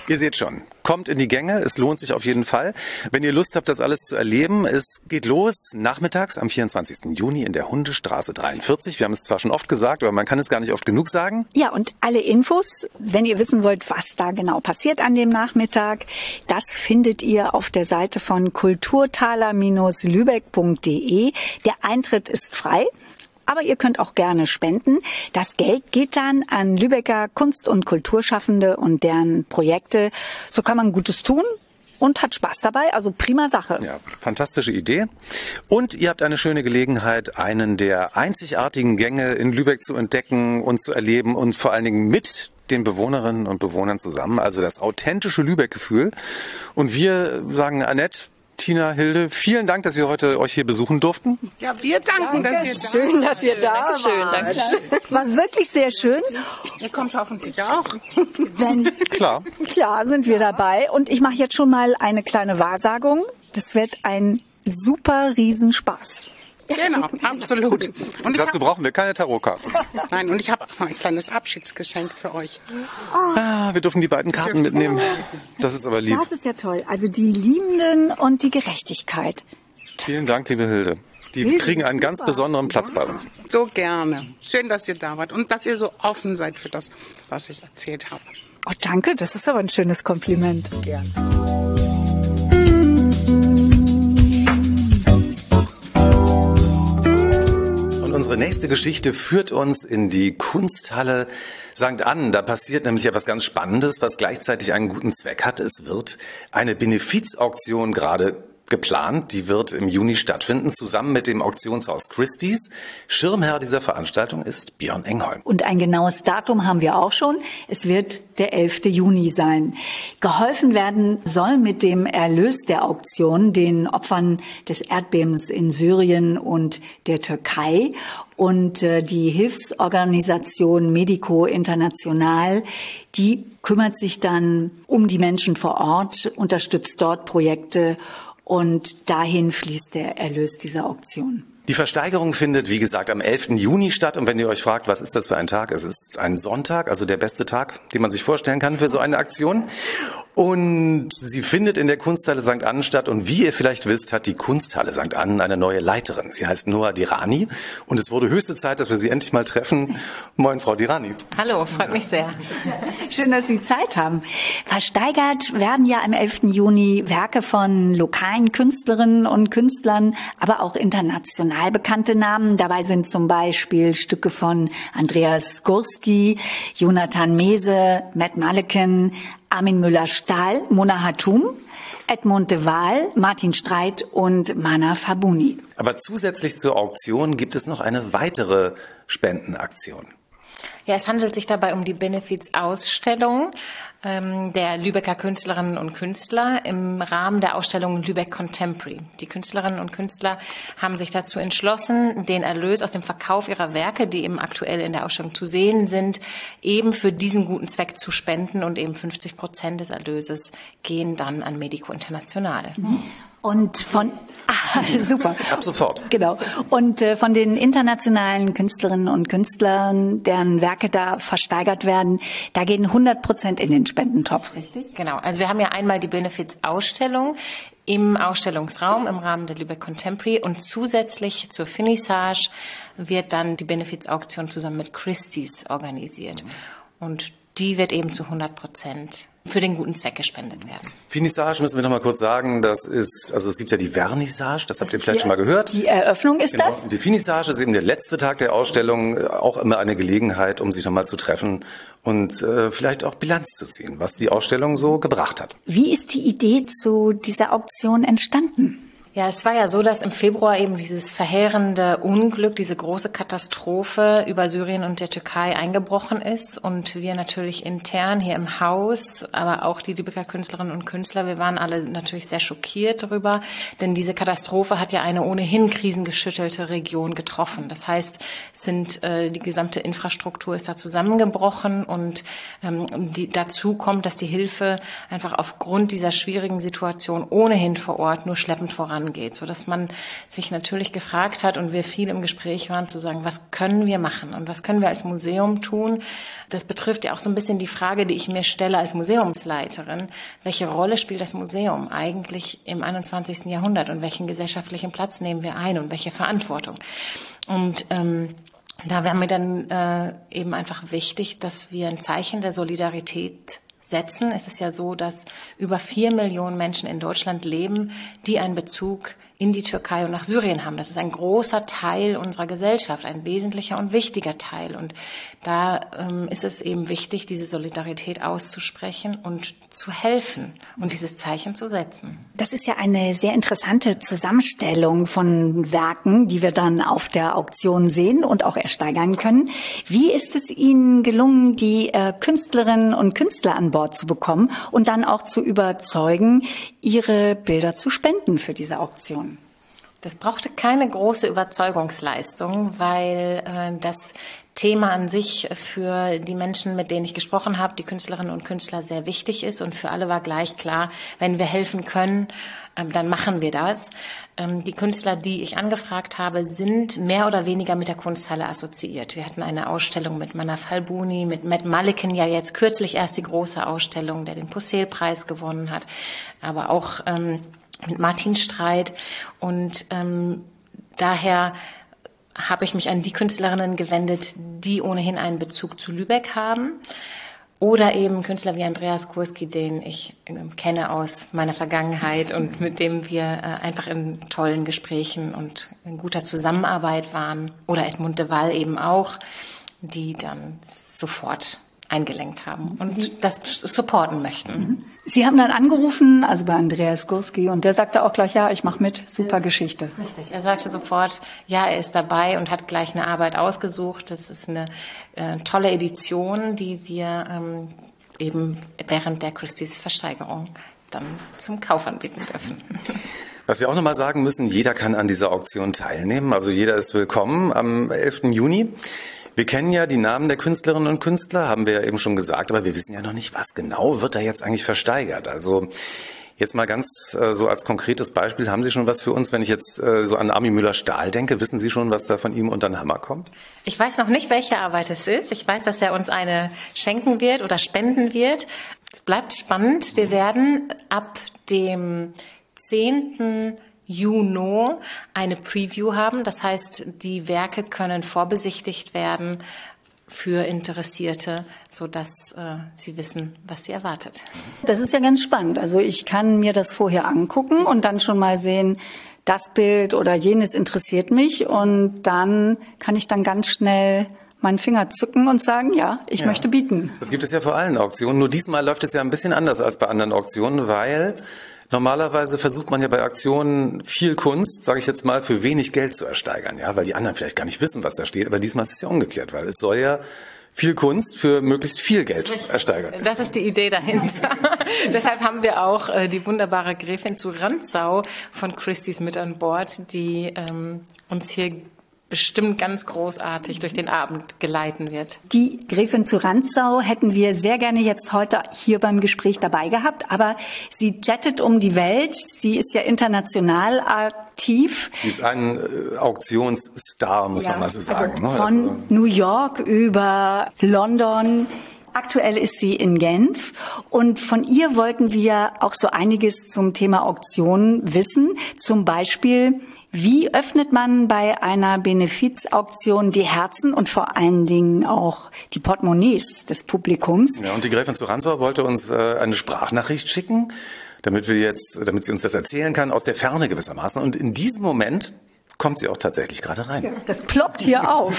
Ihr seht schon, kommt in die Gänge, es lohnt sich auf jeden Fall. Wenn ihr Lust habt, das alles zu erleben, es geht los nachmittags am 24. Juni in der Hundestraße 43. Wir haben es zwar schon oft gesagt, aber man kann es gar nicht oft genug sagen. Ja, und alle Infos, wenn ihr wissen wollt, was da genau passiert an dem Nachmittag, das findet ihr auf der Seite von kulturtaler-lübeck.de. Der Eintritt ist frei. Aber ihr könnt auch gerne spenden. Das Geld geht dann an Lübecker Kunst- und Kulturschaffende und deren Projekte. So kann man Gutes tun und hat Spaß dabei. Also prima Sache. Ja, fantastische Idee. Und ihr habt eine schöne Gelegenheit, einen der einzigartigen Gänge in Lübeck zu entdecken und zu erleben und vor allen Dingen mit den Bewohnerinnen und Bewohnern zusammen. Also das authentische Lübeck-Gefühl. Und wir sagen, Annette, Tina, Hilde, vielen Dank, dass wir heute euch hier besuchen durften. Ja, wir danken, dass ihr da Schön, dass ihr da Dankeschön, wart. Dankeschön. War wirklich sehr schön. Ihr kommt hoffentlich auch. Wenn, Klar. klar sind wir dabei. Und ich mache jetzt schon mal eine kleine Wahrsagung. Das wird ein super Riesenspaß. Genau, absolut. Und Dazu hab, brauchen wir keine Tarotkarten. nein, und ich habe auch noch ein kleines Abschiedsgeschenk für euch. Ah, wir dürfen die beiden Karten mitnehmen. Das ist aber lieb. Das ist ja toll. Also die Liebenden und die Gerechtigkeit. Vielen Dank, liebe Hilde. Die Hilde, kriegen einen ganz super. besonderen Platz bei uns. So gerne. Schön, dass ihr da wart und dass ihr so offen seid für das, was ich erzählt habe. Oh, danke. Das ist aber ein schönes Kompliment. Gerne. Unsere nächste Geschichte führt uns in die Kunsthalle St. Ann. Da passiert nämlich etwas ganz Spannendes, was gleichzeitig einen guten Zweck hat. Es wird eine Benefizauktion gerade geplant. Die wird im Juni stattfinden, zusammen mit dem Auktionshaus Christie's. Schirmherr dieser Veranstaltung ist Björn Engholm. Und ein genaues Datum haben wir auch schon. Es wird der 11. Juni sein. Geholfen werden soll mit dem Erlös der Auktion den Opfern des Erdbebens in Syrien und der Türkei. Und äh, die Hilfsorganisation Medico International, die kümmert sich dann um die Menschen vor Ort, unterstützt dort Projekte und dahin fließt der Erlös dieser Auktion. Die Versteigerung findet, wie gesagt, am 11. Juni statt. Und wenn ihr euch fragt, was ist das für ein Tag? Es ist ein Sonntag, also der beste Tag, den man sich vorstellen kann für so eine Aktion. Und sie findet in der Kunsthalle St. Ann statt. Und wie ihr vielleicht wisst, hat die Kunsthalle St. Ann eine neue Leiterin. Sie heißt Noah Dirani. Und es wurde höchste Zeit, dass wir sie endlich mal treffen. Moin, Frau Dirani. Hallo, freut mich sehr. Schön, dass Sie Zeit haben. Versteigert werden ja am 11. Juni Werke von lokalen Künstlerinnen und Künstlern, aber auch international bekannte Namen. Dabei sind zum Beispiel Stücke von Andreas Gursky, Jonathan Mese, Matt Maleken, Armin Müller-Stahl, Mona Hatum, Edmund de Waal, Martin Streit und Mana Fabuni. Aber zusätzlich zur Auktion gibt es noch eine weitere Spendenaktion. Ja, es handelt sich dabei um die Benefiz-Ausstellung ähm, der Lübecker Künstlerinnen und Künstler im Rahmen der Ausstellung Lübeck Contemporary. Die Künstlerinnen und Künstler haben sich dazu entschlossen, den Erlös aus dem Verkauf ihrer Werke, die eben aktuell in der Ausstellung zu sehen sind, eben für diesen guten Zweck zu spenden und eben 50 Prozent des Erlöses gehen dann an Medico International. Und von ah, super. Ab sofort. Genau. Und äh, von den internationalen Künstlerinnen und Künstlern, deren Werke da versteigert werden, da gehen 100 Prozent in den Spendentopf, richtig? Genau, also wir haben ja einmal die Benefits-Ausstellung im Ausstellungsraum im Rahmen der Lübeck Contemporary und zusätzlich zur Finissage wird dann die Benefits-Auktion zusammen mit Christie's organisiert. Und die wird eben zu 100 Prozent für den guten Zweck gespendet werden. Finissage müssen wir noch mal kurz sagen. Das ist, also es gibt ja die Vernissage, das habt ihr vielleicht die, schon mal gehört. Die Eröffnung ist Genau. das? Die Finissage ist eben der letzte Tag der Ausstellung, auch immer eine Gelegenheit, um sich nochmal zu treffen und äh, vielleicht auch Bilanz zu ziehen, was die Ausstellung so gebracht hat. Wie ist die Idee zu dieser Auktion entstanden? Ja, es war ja so, dass im Februar eben dieses verheerende Unglück, diese große Katastrophe über Syrien und der Türkei eingebrochen ist und wir natürlich intern hier im Haus, aber auch die Lübecker Künstlerinnen und Künstler, wir waren alle natürlich sehr schockiert darüber, denn diese Katastrophe hat ja eine ohnehin krisengeschüttelte Region getroffen. Das heißt, sind äh, die gesamte Infrastruktur ist da zusammengebrochen und ähm, die, dazu kommt, dass die Hilfe einfach aufgrund dieser schwierigen Situation ohnehin vor Ort nur schleppend voran vorangeht, so dass man sich natürlich gefragt hat und wir viel im Gespräch waren zu sagen, was können wir machen und was können wir als Museum tun? Das betrifft ja auch so ein bisschen die Frage, die ich mir stelle als Museumsleiterin. Welche Rolle spielt das Museum eigentlich im 21. Jahrhundert und welchen gesellschaftlichen Platz nehmen wir ein und welche Verantwortung? Und ähm, da wäre mir dann äh, eben einfach wichtig, dass wir ein Zeichen der Solidarität setzen. Es ist ja so, dass über vier Millionen Menschen in Deutschland leben, die einen Bezug in die Türkei und nach Syrien haben. Das ist ein großer Teil unserer Gesellschaft, ein wesentlicher und wichtiger Teil. Und da ähm, ist es eben wichtig, diese Solidarität auszusprechen und zu helfen und dieses Zeichen zu setzen. Das ist ja eine sehr interessante Zusammenstellung von Werken, die wir dann auf der Auktion sehen und auch ersteigern können. Wie ist es Ihnen gelungen, die äh, Künstlerinnen und Künstler an Bord zu bekommen und dann auch zu überzeugen, ihre Bilder zu spenden für diese Auktion? Das brauchte keine große Überzeugungsleistung, weil äh, das Thema an sich für die Menschen, mit denen ich gesprochen habe, die Künstlerinnen und Künstler, sehr wichtig ist. Und für alle war gleich klar, wenn wir helfen können, ähm, dann machen wir das. Ähm, die Künstler, die ich angefragt habe, sind mehr oder weniger mit der Kunsthalle assoziiert. Wir hatten eine Ausstellung mit Manaf Halbuni, mit Matt Malikin, ja jetzt kürzlich erst die große Ausstellung, der den Pussel-Preis gewonnen hat, aber auch ähm, mit Martin Streit und ähm, daher habe ich mich an die Künstlerinnen gewendet, die ohnehin einen Bezug zu Lübeck haben. Oder eben Künstler wie Andreas Kurski, den ich äh, kenne aus meiner Vergangenheit und mit dem wir äh, einfach in tollen Gesprächen und in guter Zusammenarbeit waren. Oder Edmund de Waal eben auch, die dann sofort eingelenkt haben und das supporten möchten. Mhm. Sie haben dann angerufen, also bei Andreas Gurski, und der sagte auch gleich, ja, ich mache mit, super Geschichte. Richtig, er sagte sofort, ja, er ist dabei und hat gleich eine Arbeit ausgesucht. Das ist eine äh, tolle Edition, die wir ähm, eben während der Christie's Versteigerung dann zum Kauf anbieten dürfen. Was wir auch nochmal sagen müssen, jeder kann an dieser Auktion teilnehmen. Also jeder ist willkommen am 11. Juni. Wir kennen ja die Namen der Künstlerinnen und Künstler, haben wir ja eben schon gesagt, aber wir wissen ja noch nicht, was genau wird da jetzt eigentlich versteigert. Also Jetzt mal ganz äh, so als konkretes Beispiel, haben Sie schon was für uns, wenn ich jetzt äh, so an Armin Müller-Stahl denke? Wissen Sie schon, was da von ihm unter den Hammer kommt? Ich weiß noch nicht, welche Arbeit es ist. Ich weiß, dass er uns eine schenken wird oder spenden wird. Es bleibt spannend. Wir werden ab dem 10. Juno eine Preview haben. Das heißt, die Werke können vorbesichtigt werden für Interessierte, so dass äh, sie wissen, was sie erwartet. Das ist ja ganz spannend. Also ich kann mir das vorher angucken und dann schon mal sehen, das Bild oder jenes interessiert mich und dann kann ich dann ganz schnell meinen Finger zücken und sagen, ja, ich ja. möchte bieten. Das gibt es ja vor allen Auktionen. Nur diesmal läuft es ja ein bisschen anders als bei anderen Auktionen, weil Normalerweise versucht man ja bei Aktionen viel Kunst, sage ich jetzt mal, für wenig Geld zu ersteigern, ja, weil die anderen vielleicht gar nicht wissen, was da steht. Aber diesmal ist es ja umgekehrt, weil es soll ja viel Kunst für möglichst viel Geld ersteigern. Das ist die Idee dahinter. Deshalb haben wir auch äh, die wunderbare Gräfin zu Ranzau von Christie's mit an Bord, die ähm, uns hier bestimmt ganz großartig durch den Abend geleiten wird. Die Gräfin zu Ranzau hätten wir sehr gerne jetzt heute hier beim Gespräch dabei gehabt, aber sie jettet um die Welt. Sie ist ja international aktiv. Sie ist ein äh, Auktionsstar, muss ja, man mal so also sagen. Also von also. New York über London. Aktuell ist sie in Genf und von ihr wollten wir auch so einiges zum Thema Auktionen wissen. Zum Beispiel, wie öffnet man bei einer Benefizauktion die Herzen und vor allen Dingen auch die Portemonnaies des Publikums? Ja, und die Gräfin zu Ransau wollte uns äh, eine Sprachnachricht schicken, damit wir jetzt, damit sie uns das erzählen kann, aus der Ferne gewissermaßen. Und in diesem Moment kommt sie auch tatsächlich gerade rein. Das ploppt hier auf.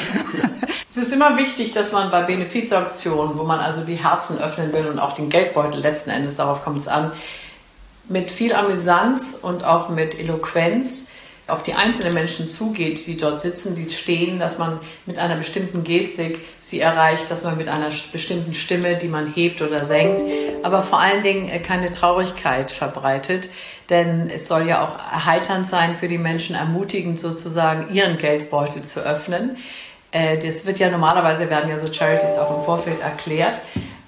es ist immer wichtig, dass man bei Benefizauktionen, wo man also die Herzen öffnen will und auch den Geldbeutel letzten Endes, darauf kommt es an, mit viel Amüsanz und auch mit Eloquenz auf die einzelnen Menschen zugeht, die dort sitzen, die stehen, dass man mit einer bestimmten Gestik sie erreicht, dass man mit einer bestimmten Stimme, die man hebt oder senkt, aber vor allen Dingen äh, keine Traurigkeit verbreitet, denn es soll ja auch erheiternd sein für die Menschen, ermutigend sozusagen ihren Geldbeutel zu öffnen. Äh, das wird ja normalerweise werden ja so Charities auch im Vorfeld erklärt,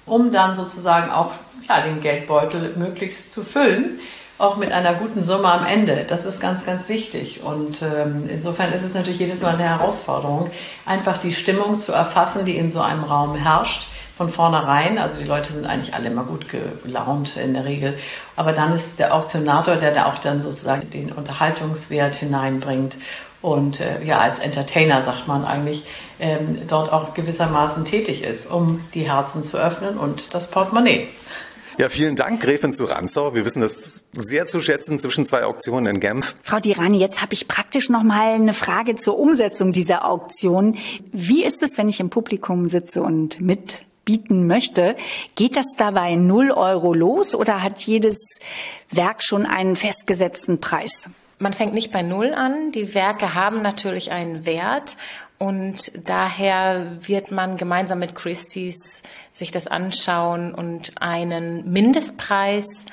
um dann sozusagen auch ja, den Geldbeutel möglichst zu füllen auch mit einer guten Summe am Ende. Das ist ganz, ganz wichtig. Und ähm, insofern ist es natürlich jedes Mal eine Herausforderung, einfach die Stimmung zu erfassen, die in so einem Raum herrscht von vornherein. Also die Leute sind eigentlich alle immer gut gelaunt in der Regel. Aber dann ist der Auktionator, der da auch dann sozusagen den Unterhaltungswert hineinbringt und äh, ja als Entertainer sagt man eigentlich ähm, dort auch gewissermaßen tätig ist, um die Herzen zu öffnen und das Portemonnaie. Ja, vielen Dank, Gräfin zu Ranzau. Wir wissen das sehr zu schätzen zwischen zwei Auktionen in Genf. Frau Dirani, jetzt habe ich praktisch noch mal eine Frage zur Umsetzung dieser Auktion. Wie ist es, wenn ich im Publikum sitze und mitbieten möchte? Geht das dabei 0 Euro los oder hat jedes Werk schon einen festgesetzten Preis? Man fängt nicht bei Null an. Die Werke haben natürlich einen Wert und daher wird man gemeinsam mit Christie's sich das anschauen und einen Mindestpreis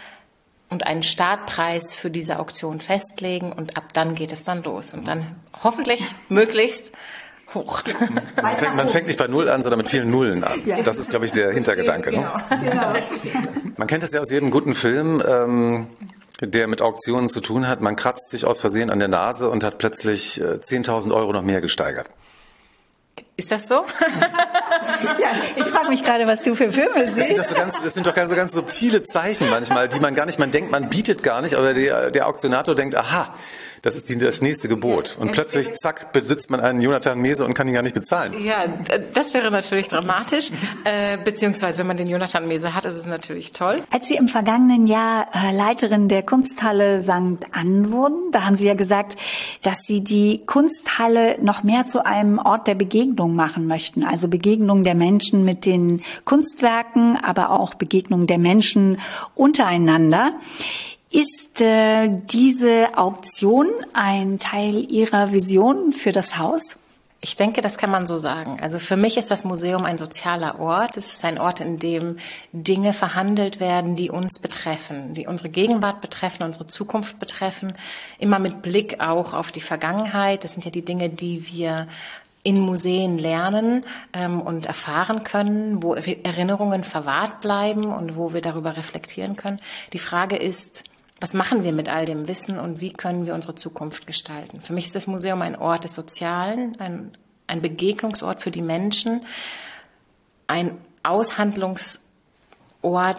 und einen Startpreis für diese Auktion festlegen und ab dann geht es dann los und dann hoffentlich möglichst hoch. Man fängt, man fängt, nicht bei Null an, sondern mit vielen Nullen an. Das ist, glaube ich, der Hintergedanke. Ne? Genau. Man kennt das ja aus jedem guten Film. Ähm, der mit Auktionen zu tun hat. Man kratzt sich aus Versehen an der Nase und hat plötzlich 10.000 äh, Euro noch mehr gesteigert. Ist das so? ja, ich frage mich gerade, was du für Filme siehst. Das, so ganz, das sind doch ganz, so ganz subtile Zeichen manchmal, die man gar nicht, man denkt, man bietet gar nicht, oder der, der Auktionator denkt, aha, das ist die, das nächste Gebot. Und plötzlich, zack, besitzt man einen Jonathan Mese und kann ihn gar nicht bezahlen. Ja, das wäre natürlich dramatisch. Äh, beziehungsweise, wenn man den Jonathan Mese hat, ist es natürlich toll. Als Sie im vergangenen Jahr äh, Leiterin der Kunsthalle St. Ann wurden, da haben Sie ja gesagt, dass Sie die Kunsthalle noch mehr zu einem Ort der Begegnung machen möchten. Also Begegnung der Menschen mit den Kunstwerken, aber auch Begegnung der Menschen untereinander. Ist äh, diese Auktion ein Teil Ihrer Vision für das Haus? Ich denke, das kann man so sagen. Also für mich ist das Museum ein sozialer Ort. Es ist ein Ort, in dem Dinge verhandelt werden, die uns betreffen, die unsere Gegenwart betreffen, unsere Zukunft betreffen. Immer mit Blick auch auf die Vergangenheit. Das sind ja die Dinge, die wir in Museen lernen ähm, und erfahren können, wo Erinnerungen verwahrt bleiben und wo wir darüber reflektieren können. Die Frage ist, was machen wir mit all dem Wissen und wie können wir unsere Zukunft gestalten? Für mich ist das Museum ein Ort des Sozialen, ein, ein Begegnungsort für die Menschen, ein Aushandlungsort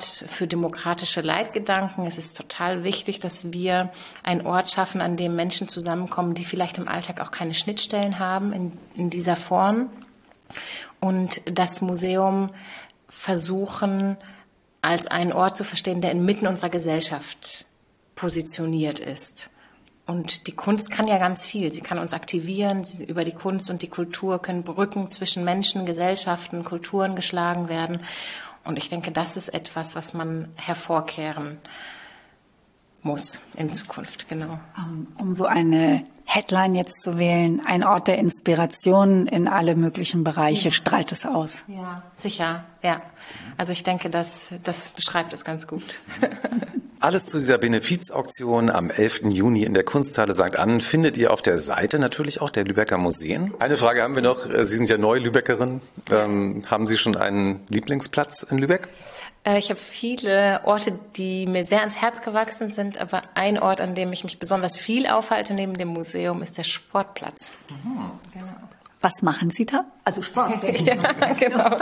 für demokratische Leitgedanken. Es ist total wichtig, dass wir einen Ort schaffen, an dem Menschen zusammenkommen, die vielleicht im Alltag auch keine Schnittstellen haben in, in dieser Form. Und das Museum versuchen, als einen Ort zu verstehen, der inmitten unserer Gesellschaft positioniert ist. Und die Kunst kann ja ganz viel. Sie kann uns aktivieren. Sie, über die Kunst und die Kultur können Brücken zwischen Menschen, Gesellschaften, Kulturen geschlagen werden. Und ich denke, das ist etwas, was man hervorkehren muss in Zukunft, genau. Um so eine Headline jetzt zu wählen, ein Ort der Inspiration in alle möglichen Bereiche, ja. strahlt es aus. Ja, sicher, ja. Also ich denke, das, das beschreibt es ganz gut. Alles zu dieser Benefizauktion am 11. Juni in der Kunsthalle St. Ann findet ihr auf der Seite natürlich auch der Lübecker Museen. Eine Frage haben wir noch. Sie sind ja neu Lübeckerin. Ähm, haben Sie schon einen Lieblingsplatz in Lübeck? Äh, ich habe viele Orte, die mir sehr ans Herz gewachsen sind, aber ein Ort, an dem ich mich besonders viel aufhalte neben dem Museum, ist der Sportplatz. Mhm. Genau. Was machen Sie da? Also Sport. ja, genau.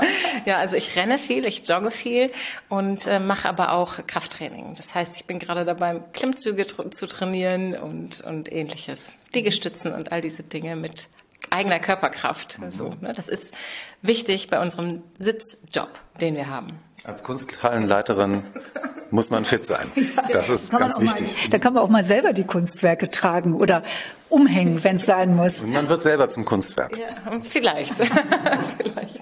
Ja, also ich renne viel, ich jogge viel und äh, mache aber auch Krafttraining. Das heißt, ich bin gerade dabei, Klimmzüge tr zu trainieren und, und ähnliches. Liegestützen und all diese Dinge mit eigener Körperkraft. Mhm. So, ne? Das ist wichtig bei unserem Sitzjob, den wir haben. Als Kunsthallenleiterin muss man fit sein. Das ist ganz wichtig. Mal, da kann man auch mal selber die Kunstwerke tragen oder umhängen, wenn es sein muss. Und man wird selber zum Kunstwerk. Ja, vielleicht. vielleicht.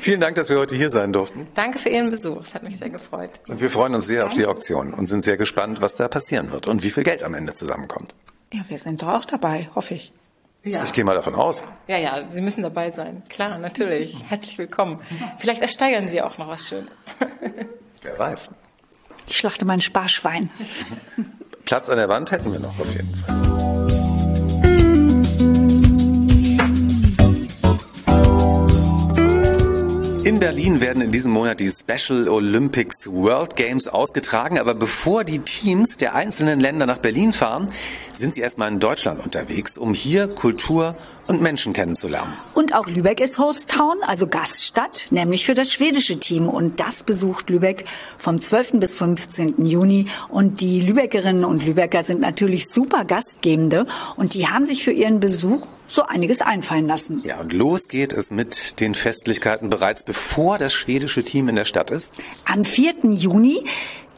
Vielen Dank, dass wir heute hier sein durften. Danke für Ihren Besuch. Es hat mich sehr gefreut. Und wir freuen uns sehr auf die Auktion und sind sehr gespannt, was da passieren wird und wie viel Geld am Ende zusammenkommt. Ja, wir sind doch auch dabei, hoffe ich. Ja. Ich gehe mal davon aus. Ja, ja, Sie müssen dabei sein. Klar, natürlich. Herzlich willkommen. Vielleicht ersteigern Sie auch noch was Schönes. Wer weiß. Ich schlachte mein Sparschwein. Platz an der Wand hätten wir noch auf jeden Fall. In In Berlin werden in diesem Monat die Special Olympics World Games ausgetragen, aber bevor die Teams der einzelnen Länder nach Berlin fahren, sind sie erstmal in Deutschland unterwegs, um hier Kultur und Menschen kennenzulernen. Und auch Lübeck ist Hosttown, also Gaststadt, nämlich für das schwedische Team. Und das besucht Lübeck vom 12. bis 15. Juni. Und die Lübeckerinnen und Lübecker sind natürlich super Gastgebende und die haben sich für ihren Besuch so einiges einfallen lassen. Ja, und los geht es mit den Festlichkeiten bereits bevor das schwedische Team in der Stadt ist. Am 4. Juni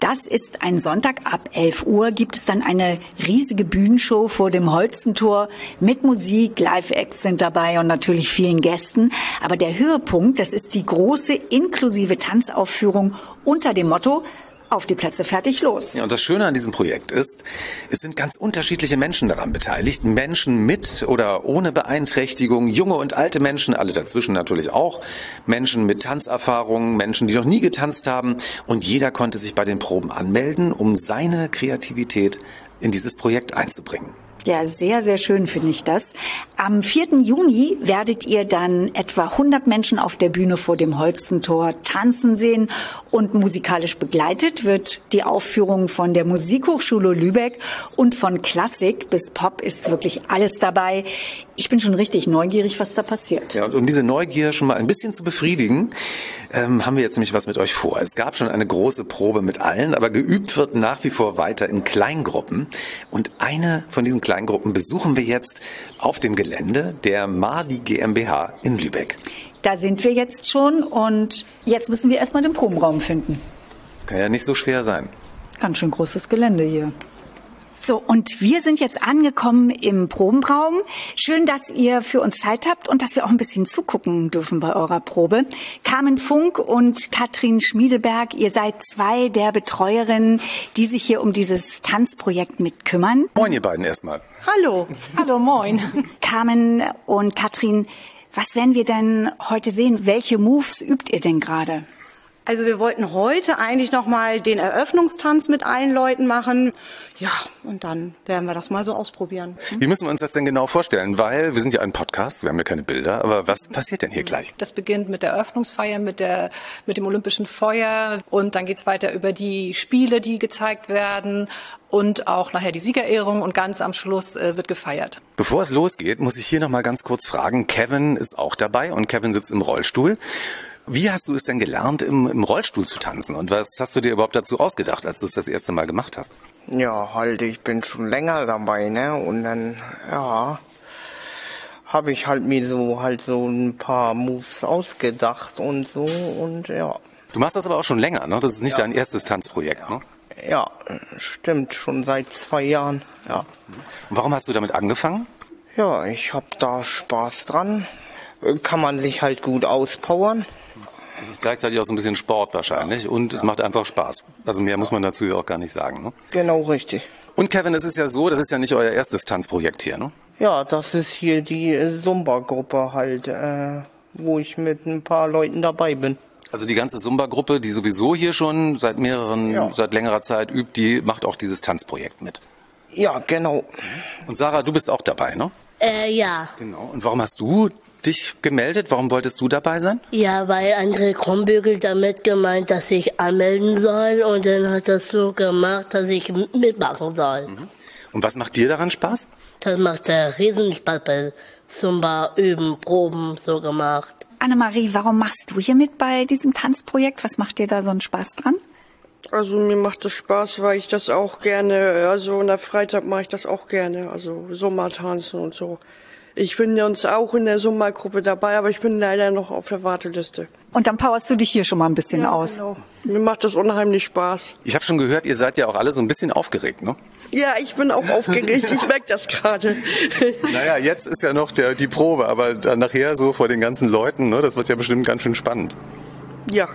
das ist ein Sonntag ab 11 Uhr gibt es dann eine riesige Bühnenshow vor dem Holzentor mit Musik, Live-Acts sind dabei und natürlich vielen Gästen. Aber der Höhepunkt, das ist die große inklusive Tanzaufführung unter dem Motto auf die Plätze fertig los. Ja, und das Schöne an diesem Projekt ist, es sind ganz unterschiedliche Menschen daran beteiligt. Menschen mit oder ohne Beeinträchtigung, junge und alte Menschen, alle dazwischen natürlich auch. Menschen mit Tanzerfahrung, Menschen, die noch nie getanzt haben. Und jeder konnte sich bei den Proben anmelden, um seine Kreativität in dieses Projekt einzubringen. Ja, sehr, sehr schön finde ich das. Am 4. Juni werdet ihr dann etwa 100 Menschen auf der Bühne vor dem Holzentor tanzen sehen und musikalisch begleitet wird die Aufführung von der Musikhochschule Lübeck und von Klassik bis Pop ist wirklich alles dabei. Ich bin schon richtig neugierig, was da passiert. Ja, und um diese Neugier schon mal ein bisschen zu befriedigen, ähm, haben wir jetzt nämlich was mit euch vor. Es gab schon eine große Probe mit allen, aber geübt wird nach wie vor weiter in Kleingruppen. Und eine von diesen Kleingruppen besuchen wir jetzt auf dem Gelände der Mardi GmbH in Lübeck. Da sind wir jetzt schon und jetzt müssen wir erstmal den Probenraum finden. Das kann ja nicht so schwer sein. Ganz schön großes Gelände hier. So, und wir sind jetzt angekommen im Probenraum. Schön, dass ihr für uns Zeit habt und dass wir auch ein bisschen zugucken dürfen bei eurer Probe. Carmen Funk und Katrin Schmiedeberg, ihr seid zwei der Betreuerinnen, die sich hier um dieses Tanzprojekt mitkümmern. Moin, ihr beiden erstmal. Hallo. Hallo, moin. Carmen und Katrin, was werden wir denn heute sehen? Welche Moves übt ihr denn gerade? Also wir wollten heute eigentlich noch mal den Eröffnungstanz mit allen Leuten machen. Ja, und dann werden wir das mal so ausprobieren. Wie müssen wir uns das denn genau vorstellen? Weil wir sind ja ein Podcast, wir haben ja keine Bilder, aber was passiert denn hier gleich? Das beginnt mit der Eröffnungsfeier, mit, der, mit dem Olympischen Feuer und dann geht's weiter über die Spiele, die gezeigt werden und auch nachher die Siegerehrung und ganz am Schluss äh, wird gefeiert. Bevor es losgeht, muss ich hier noch mal ganz kurz fragen. Kevin ist auch dabei und Kevin sitzt im Rollstuhl. Wie hast du es denn gelernt, im, im, Rollstuhl zu tanzen? Und was hast du dir überhaupt dazu ausgedacht, als du es das erste Mal gemacht hast? Ja, halt, ich bin schon länger dabei, ne? Und dann, ja, habe ich halt mir so halt so ein paar Moves ausgedacht und so und ja. Du machst das aber auch schon länger, ne? Das ist nicht ja. dein erstes Tanzprojekt, ne? Ja, stimmt, schon seit zwei Jahren, ja. Und warum hast du damit angefangen? Ja, ich habe da Spaß dran. Kann man sich halt gut auspowern. Es ist gleichzeitig auch so ein bisschen Sport wahrscheinlich und es macht einfach Spaß. Also mehr muss man dazu ja auch gar nicht sagen. Ne? Genau richtig. Und Kevin, es ist ja so, das ist ja nicht euer erstes Tanzprojekt hier, ne? Ja, das ist hier die Zumba-Gruppe halt, äh, wo ich mit ein paar Leuten dabei bin. Also die ganze Zumba-Gruppe, die sowieso hier schon seit mehreren, ja. seit längerer Zeit übt, die macht auch dieses Tanzprojekt mit. Ja, genau. Und Sarah, du bist auch dabei, ne? Äh, ja. Genau. Und warum hast du dich gemeldet? Warum wolltest du dabei sein? Ja, weil André Krombügel damit gemeint, dass ich anmelden soll und dann hat das so gemacht, dass ich mitmachen soll. Mhm. Und was macht dir daran Spaß? Das macht der Riesenspaß bei Zumba, Üben, Proben, so gemacht. Annemarie, warum machst du hier mit bei diesem Tanzprojekt? Was macht dir da so einen Spaß dran? Also mir macht es Spaß, weil ich das auch gerne, also in der Freizeit mache ich das auch gerne, also Sommertanzen und so. Ich bin ja uns auch in der Summa-Gruppe dabei, aber ich bin leider noch auf der Warteliste. Und dann powerst du dich hier schon mal ein bisschen ja, aus. Genau. Mir macht das unheimlich Spaß. Ich habe schon gehört, ihr seid ja auch alle so ein bisschen aufgeregt, ne? Ja, ich bin auch aufgeregt. Ich merke das gerade. Naja, jetzt ist ja noch der, die Probe, aber dann nachher so vor den ganzen Leuten, ne, das wird ja bestimmt ganz schön spannend. Ja,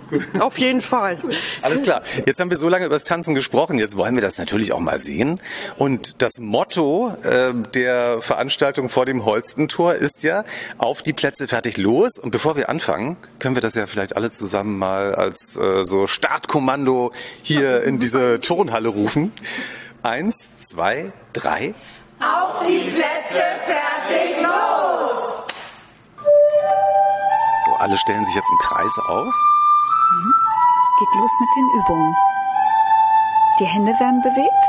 auf jeden Fall. Alles klar. Jetzt haben wir so lange über das Tanzen gesprochen. Jetzt wollen wir das natürlich auch mal sehen. Und das Motto äh, der Veranstaltung vor dem Holstentor ist ja auf die Plätze fertig los. Und bevor wir anfangen, können wir das ja vielleicht alle zusammen mal als äh, so Startkommando hier in diese Turnhalle rufen. Eins, zwei, drei. Auf die Plätze fertig los! alle stellen sich jetzt im Kreis auf. Es geht los mit den Übungen. Die Hände werden bewegt.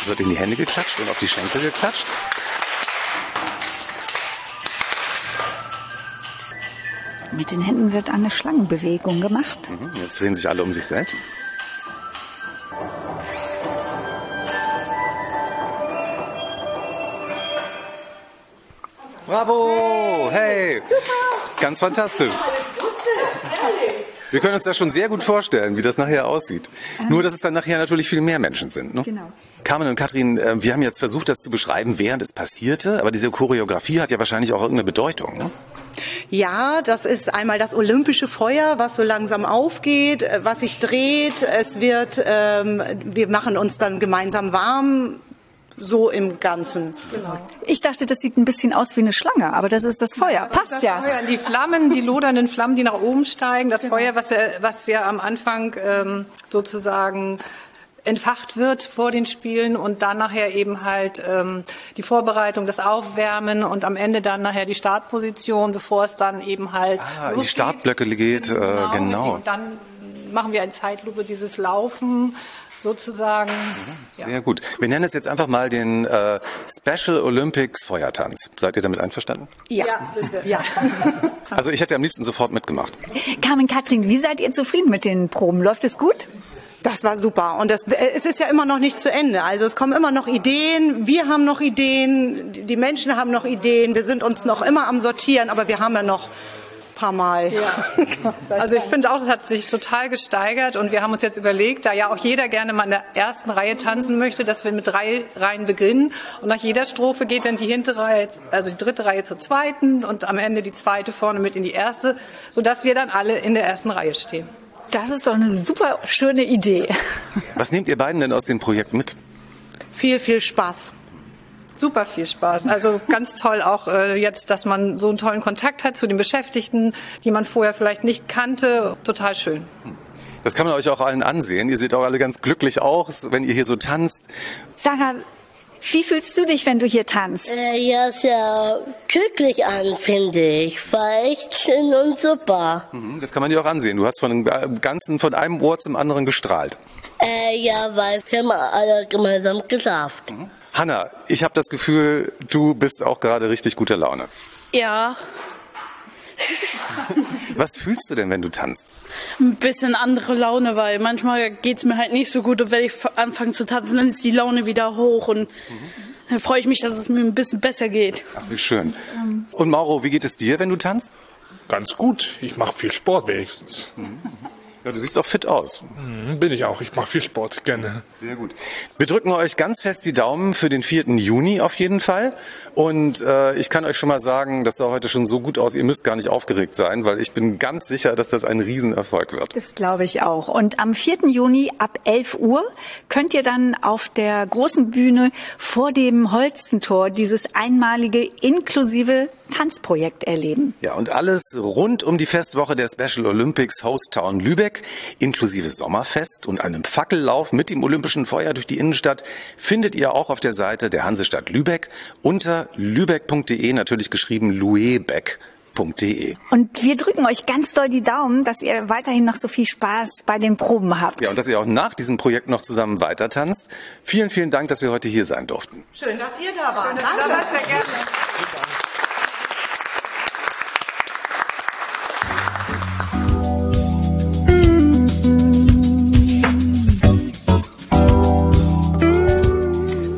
Es wird in die Hände geklatscht und auf die Schenkel geklatscht. Mit den Händen wird eine Schlangenbewegung gemacht. Mhm, Jetzt drehen sich alle um sich selbst. Bravo! Ganz fantastisch. Wir können uns das schon sehr gut vorstellen, wie das nachher aussieht. Nur, dass es dann nachher natürlich viel mehr Menschen sind. Ne? Genau. Carmen und Katrin, äh, wir haben jetzt versucht, das zu beschreiben, während es passierte, aber diese Choreografie hat ja wahrscheinlich auch irgendeine Bedeutung. Ne? Ja, das ist einmal das olympische Feuer, was so langsam aufgeht, äh, was sich dreht. Es wird, ähm, wir machen uns dann gemeinsam warm. So im Ganzen. Genau. Ich dachte, das sieht ein bisschen aus wie eine Schlange, aber das ist das Feuer. Passt das ja. Feuer, die Flammen, die lodernden Flammen, die nach oben steigen, das Feuer, was ja, was ja am Anfang ähm, sozusagen entfacht wird vor den Spielen und dann nachher eben halt ähm, die Vorbereitung, das Aufwärmen und am Ende dann nachher die Startposition, bevor es dann eben halt Ah, in die. Startblöcke geht, äh, genau. Und dann machen wir in Zeitlupe dieses Laufen sozusagen. Sehr gut. Wir nennen es jetzt einfach mal den äh, Special Olympics Feuertanz. Seid ihr damit einverstanden? Ja. Ja. Also ich hätte am liebsten sofort mitgemacht. Carmen, Katrin, wie seid ihr zufrieden mit den Proben? Läuft es gut? Das war super. Und das, äh, es ist ja immer noch nicht zu Ende. Also es kommen immer noch Ideen. Wir haben noch Ideen. Die Menschen haben noch Ideen. Wir sind uns noch immer am Sortieren, aber wir haben ja noch paar Mal. Also ich finde auch, es hat sich total gesteigert und wir haben uns jetzt überlegt, da ja auch jeder gerne mal in der ersten Reihe tanzen möchte, dass wir mit drei Reihen beginnen und nach jeder Strophe geht dann die hintere Reihe, also die dritte Reihe zur zweiten und am Ende die zweite vorne mit in die erste, sodass wir dann alle in der ersten Reihe stehen. Das ist doch eine super schöne Idee. Was nehmt ihr beiden denn aus dem Projekt mit? Viel, viel Spaß. Super viel Spaß. Also ganz toll auch äh, jetzt, dass man so einen tollen Kontakt hat zu den Beschäftigten, die man vorher vielleicht nicht kannte. Total schön. Das kann man euch auch allen ansehen. Ihr seht auch alle ganz glücklich aus, wenn ihr hier so tanzt. Sarah, wie fühlst du dich, wenn du hier tanzt? Äh, ja, sehr glücklich an, finde ich. War echt schön und super. Mhm, Das kann man dir auch ansehen. Du hast von dem äh, Ganzen von einem Ohr zum anderen gestrahlt. Äh, ja, weil wir haben alle gemeinsam geschafft. Hanna, ich habe das Gefühl, du bist auch gerade richtig guter Laune. Ja, Was fühlst du denn, wenn du tanzt? ein bisschen andere Laune, weil manchmal geht's mir halt nicht so gut und wenn ich anfange zu tanzen, dann ist die Laune wieder hoch und dann freue ich mich, dass es mir ein bisschen besser geht. Ach, wie schön. Und Mauro, wie geht es dir, wenn du tanzt? Ganz gut. Ich mache viel Sport wenigstens. Ja, du siehst auch fit aus. Mhm, bin ich auch. Ich mache viel Sport gerne. Sehr gut. Wir drücken euch ganz fest die Daumen für den 4. Juni auf jeden Fall. Und äh, ich kann euch schon mal sagen, das sah heute schon so gut aus, ihr müsst gar nicht aufgeregt sein, weil ich bin ganz sicher, dass das ein Riesenerfolg wird. Das glaube ich auch. Und am 4. Juni ab 11 Uhr könnt ihr dann auf der großen Bühne vor dem Holstentor dieses einmalige inklusive Tanzprojekt erleben. Ja, und alles rund um die Festwoche der Special Olympics Host Town Lübeck, inklusive Sommerfest und einem Fackellauf mit dem Olympischen Feuer durch die Innenstadt, findet ihr auch auf der Seite der Hansestadt Lübeck unter lübeck.de, natürlich geschrieben luebeck.de. Und wir drücken euch ganz doll die Daumen, dass ihr weiterhin noch so viel Spaß bei den Proben habt. Ja, und dass ihr auch nach diesem Projekt noch zusammen weitertanzt. Vielen, vielen Dank, dass wir heute hier sein durften. Schön, dass ihr da wart. Danke. Sehr gerne.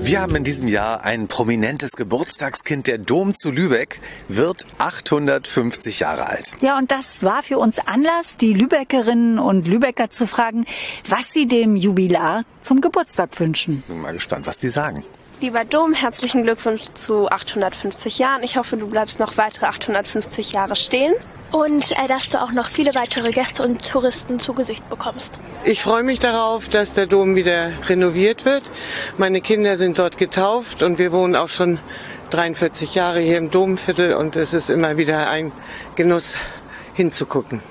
Wir haben in diesem Jahr ein prominentes Geburtstagskind. Der Dom zu Lübeck wird 850 Jahre alt. Ja, und das war für uns Anlass, die Lübeckerinnen und Lübecker zu fragen, was sie dem Jubilar zum Geburtstag wünschen. Bin mal gespannt, was die sagen. Lieber Dom, herzlichen Glückwunsch zu 850 Jahren. Ich hoffe, du bleibst noch weitere 850 Jahre stehen. Und äh, dass du auch noch viele weitere Gäste und Touristen zu Gesicht bekommst. Ich freue mich darauf, dass der Dom wieder renoviert wird. Meine Kinder sind dort getauft und wir wohnen auch schon 43 Jahre hier im Domviertel und es ist immer wieder ein Genuss hinzugucken.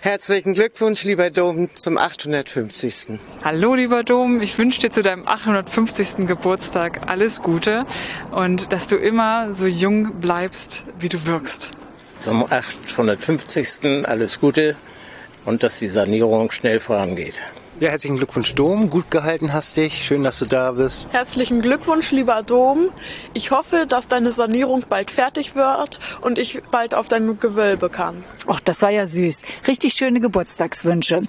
Herzlichen Glückwunsch, lieber Dom, zum 850. Hallo, lieber Dom. Ich wünsche dir zu deinem 850. Geburtstag alles Gute und dass du immer so jung bleibst, wie du wirkst. Zum 850. alles Gute und dass die Sanierung schnell vorangeht. Ja, herzlichen Glückwunsch, Dom. Gut gehalten hast dich. Schön, dass du da bist. Herzlichen Glückwunsch, lieber Dom. Ich hoffe, dass deine Sanierung bald fertig wird und ich bald auf dein Gewölbe kann. Ach, das war ja süß. Richtig schöne Geburtstagswünsche.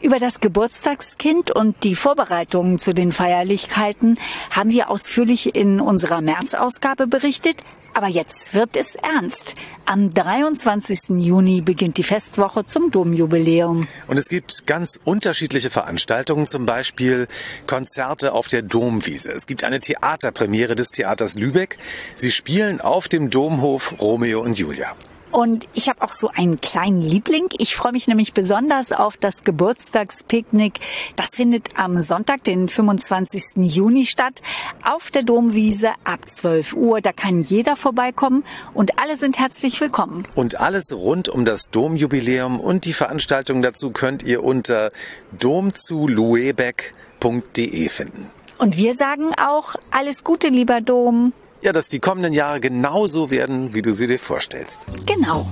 Über das Geburtstagskind und die Vorbereitungen zu den Feierlichkeiten haben wir ausführlich in unserer März-Ausgabe berichtet. Aber jetzt wird es ernst. Am 23. Juni beginnt die Festwoche zum Domjubiläum. Und es gibt ganz unterschiedliche Veranstaltungen, zum Beispiel Konzerte auf der Domwiese. Es gibt eine Theaterpremiere des Theaters Lübeck. Sie spielen auf dem Domhof Romeo und Julia. Und ich habe auch so einen kleinen Liebling. Ich freue mich nämlich besonders auf das Geburtstagspicknick. Das findet am Sonntag, den 25. Juni statt, auf der Domwiese ab 12 Uhr. Da kann jeder vorbeikommen und alle sind herzlich willkommen. Und alles rund um das Domjubiläum und die Veranstaltung dazu könnt ihr unter domzuluebeck.de finden. Und wir sagen auch alles Gute, lieber Dom. Ja, dass die kommenden Jahre genauso werden, wie du sie dir vorstellst. Genau.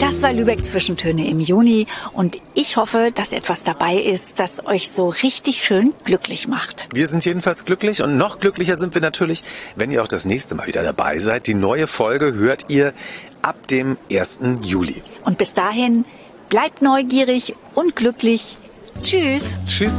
Das war Lübeck Zwischentöne im Juni und ich hoffe, dass etwas dabei ist, das euch so richtig schön glücklich macht. Wir sind jedenfalls glücklich und noch glücklicher sind wir natürlich, wenn ihr auch das nächste Mal wieder dabei seid. Die neue Folge hört ihr ab dem 1. Juli. Und bis dahin bleibt neugierig und glücklich. Tschüss. Tschüss.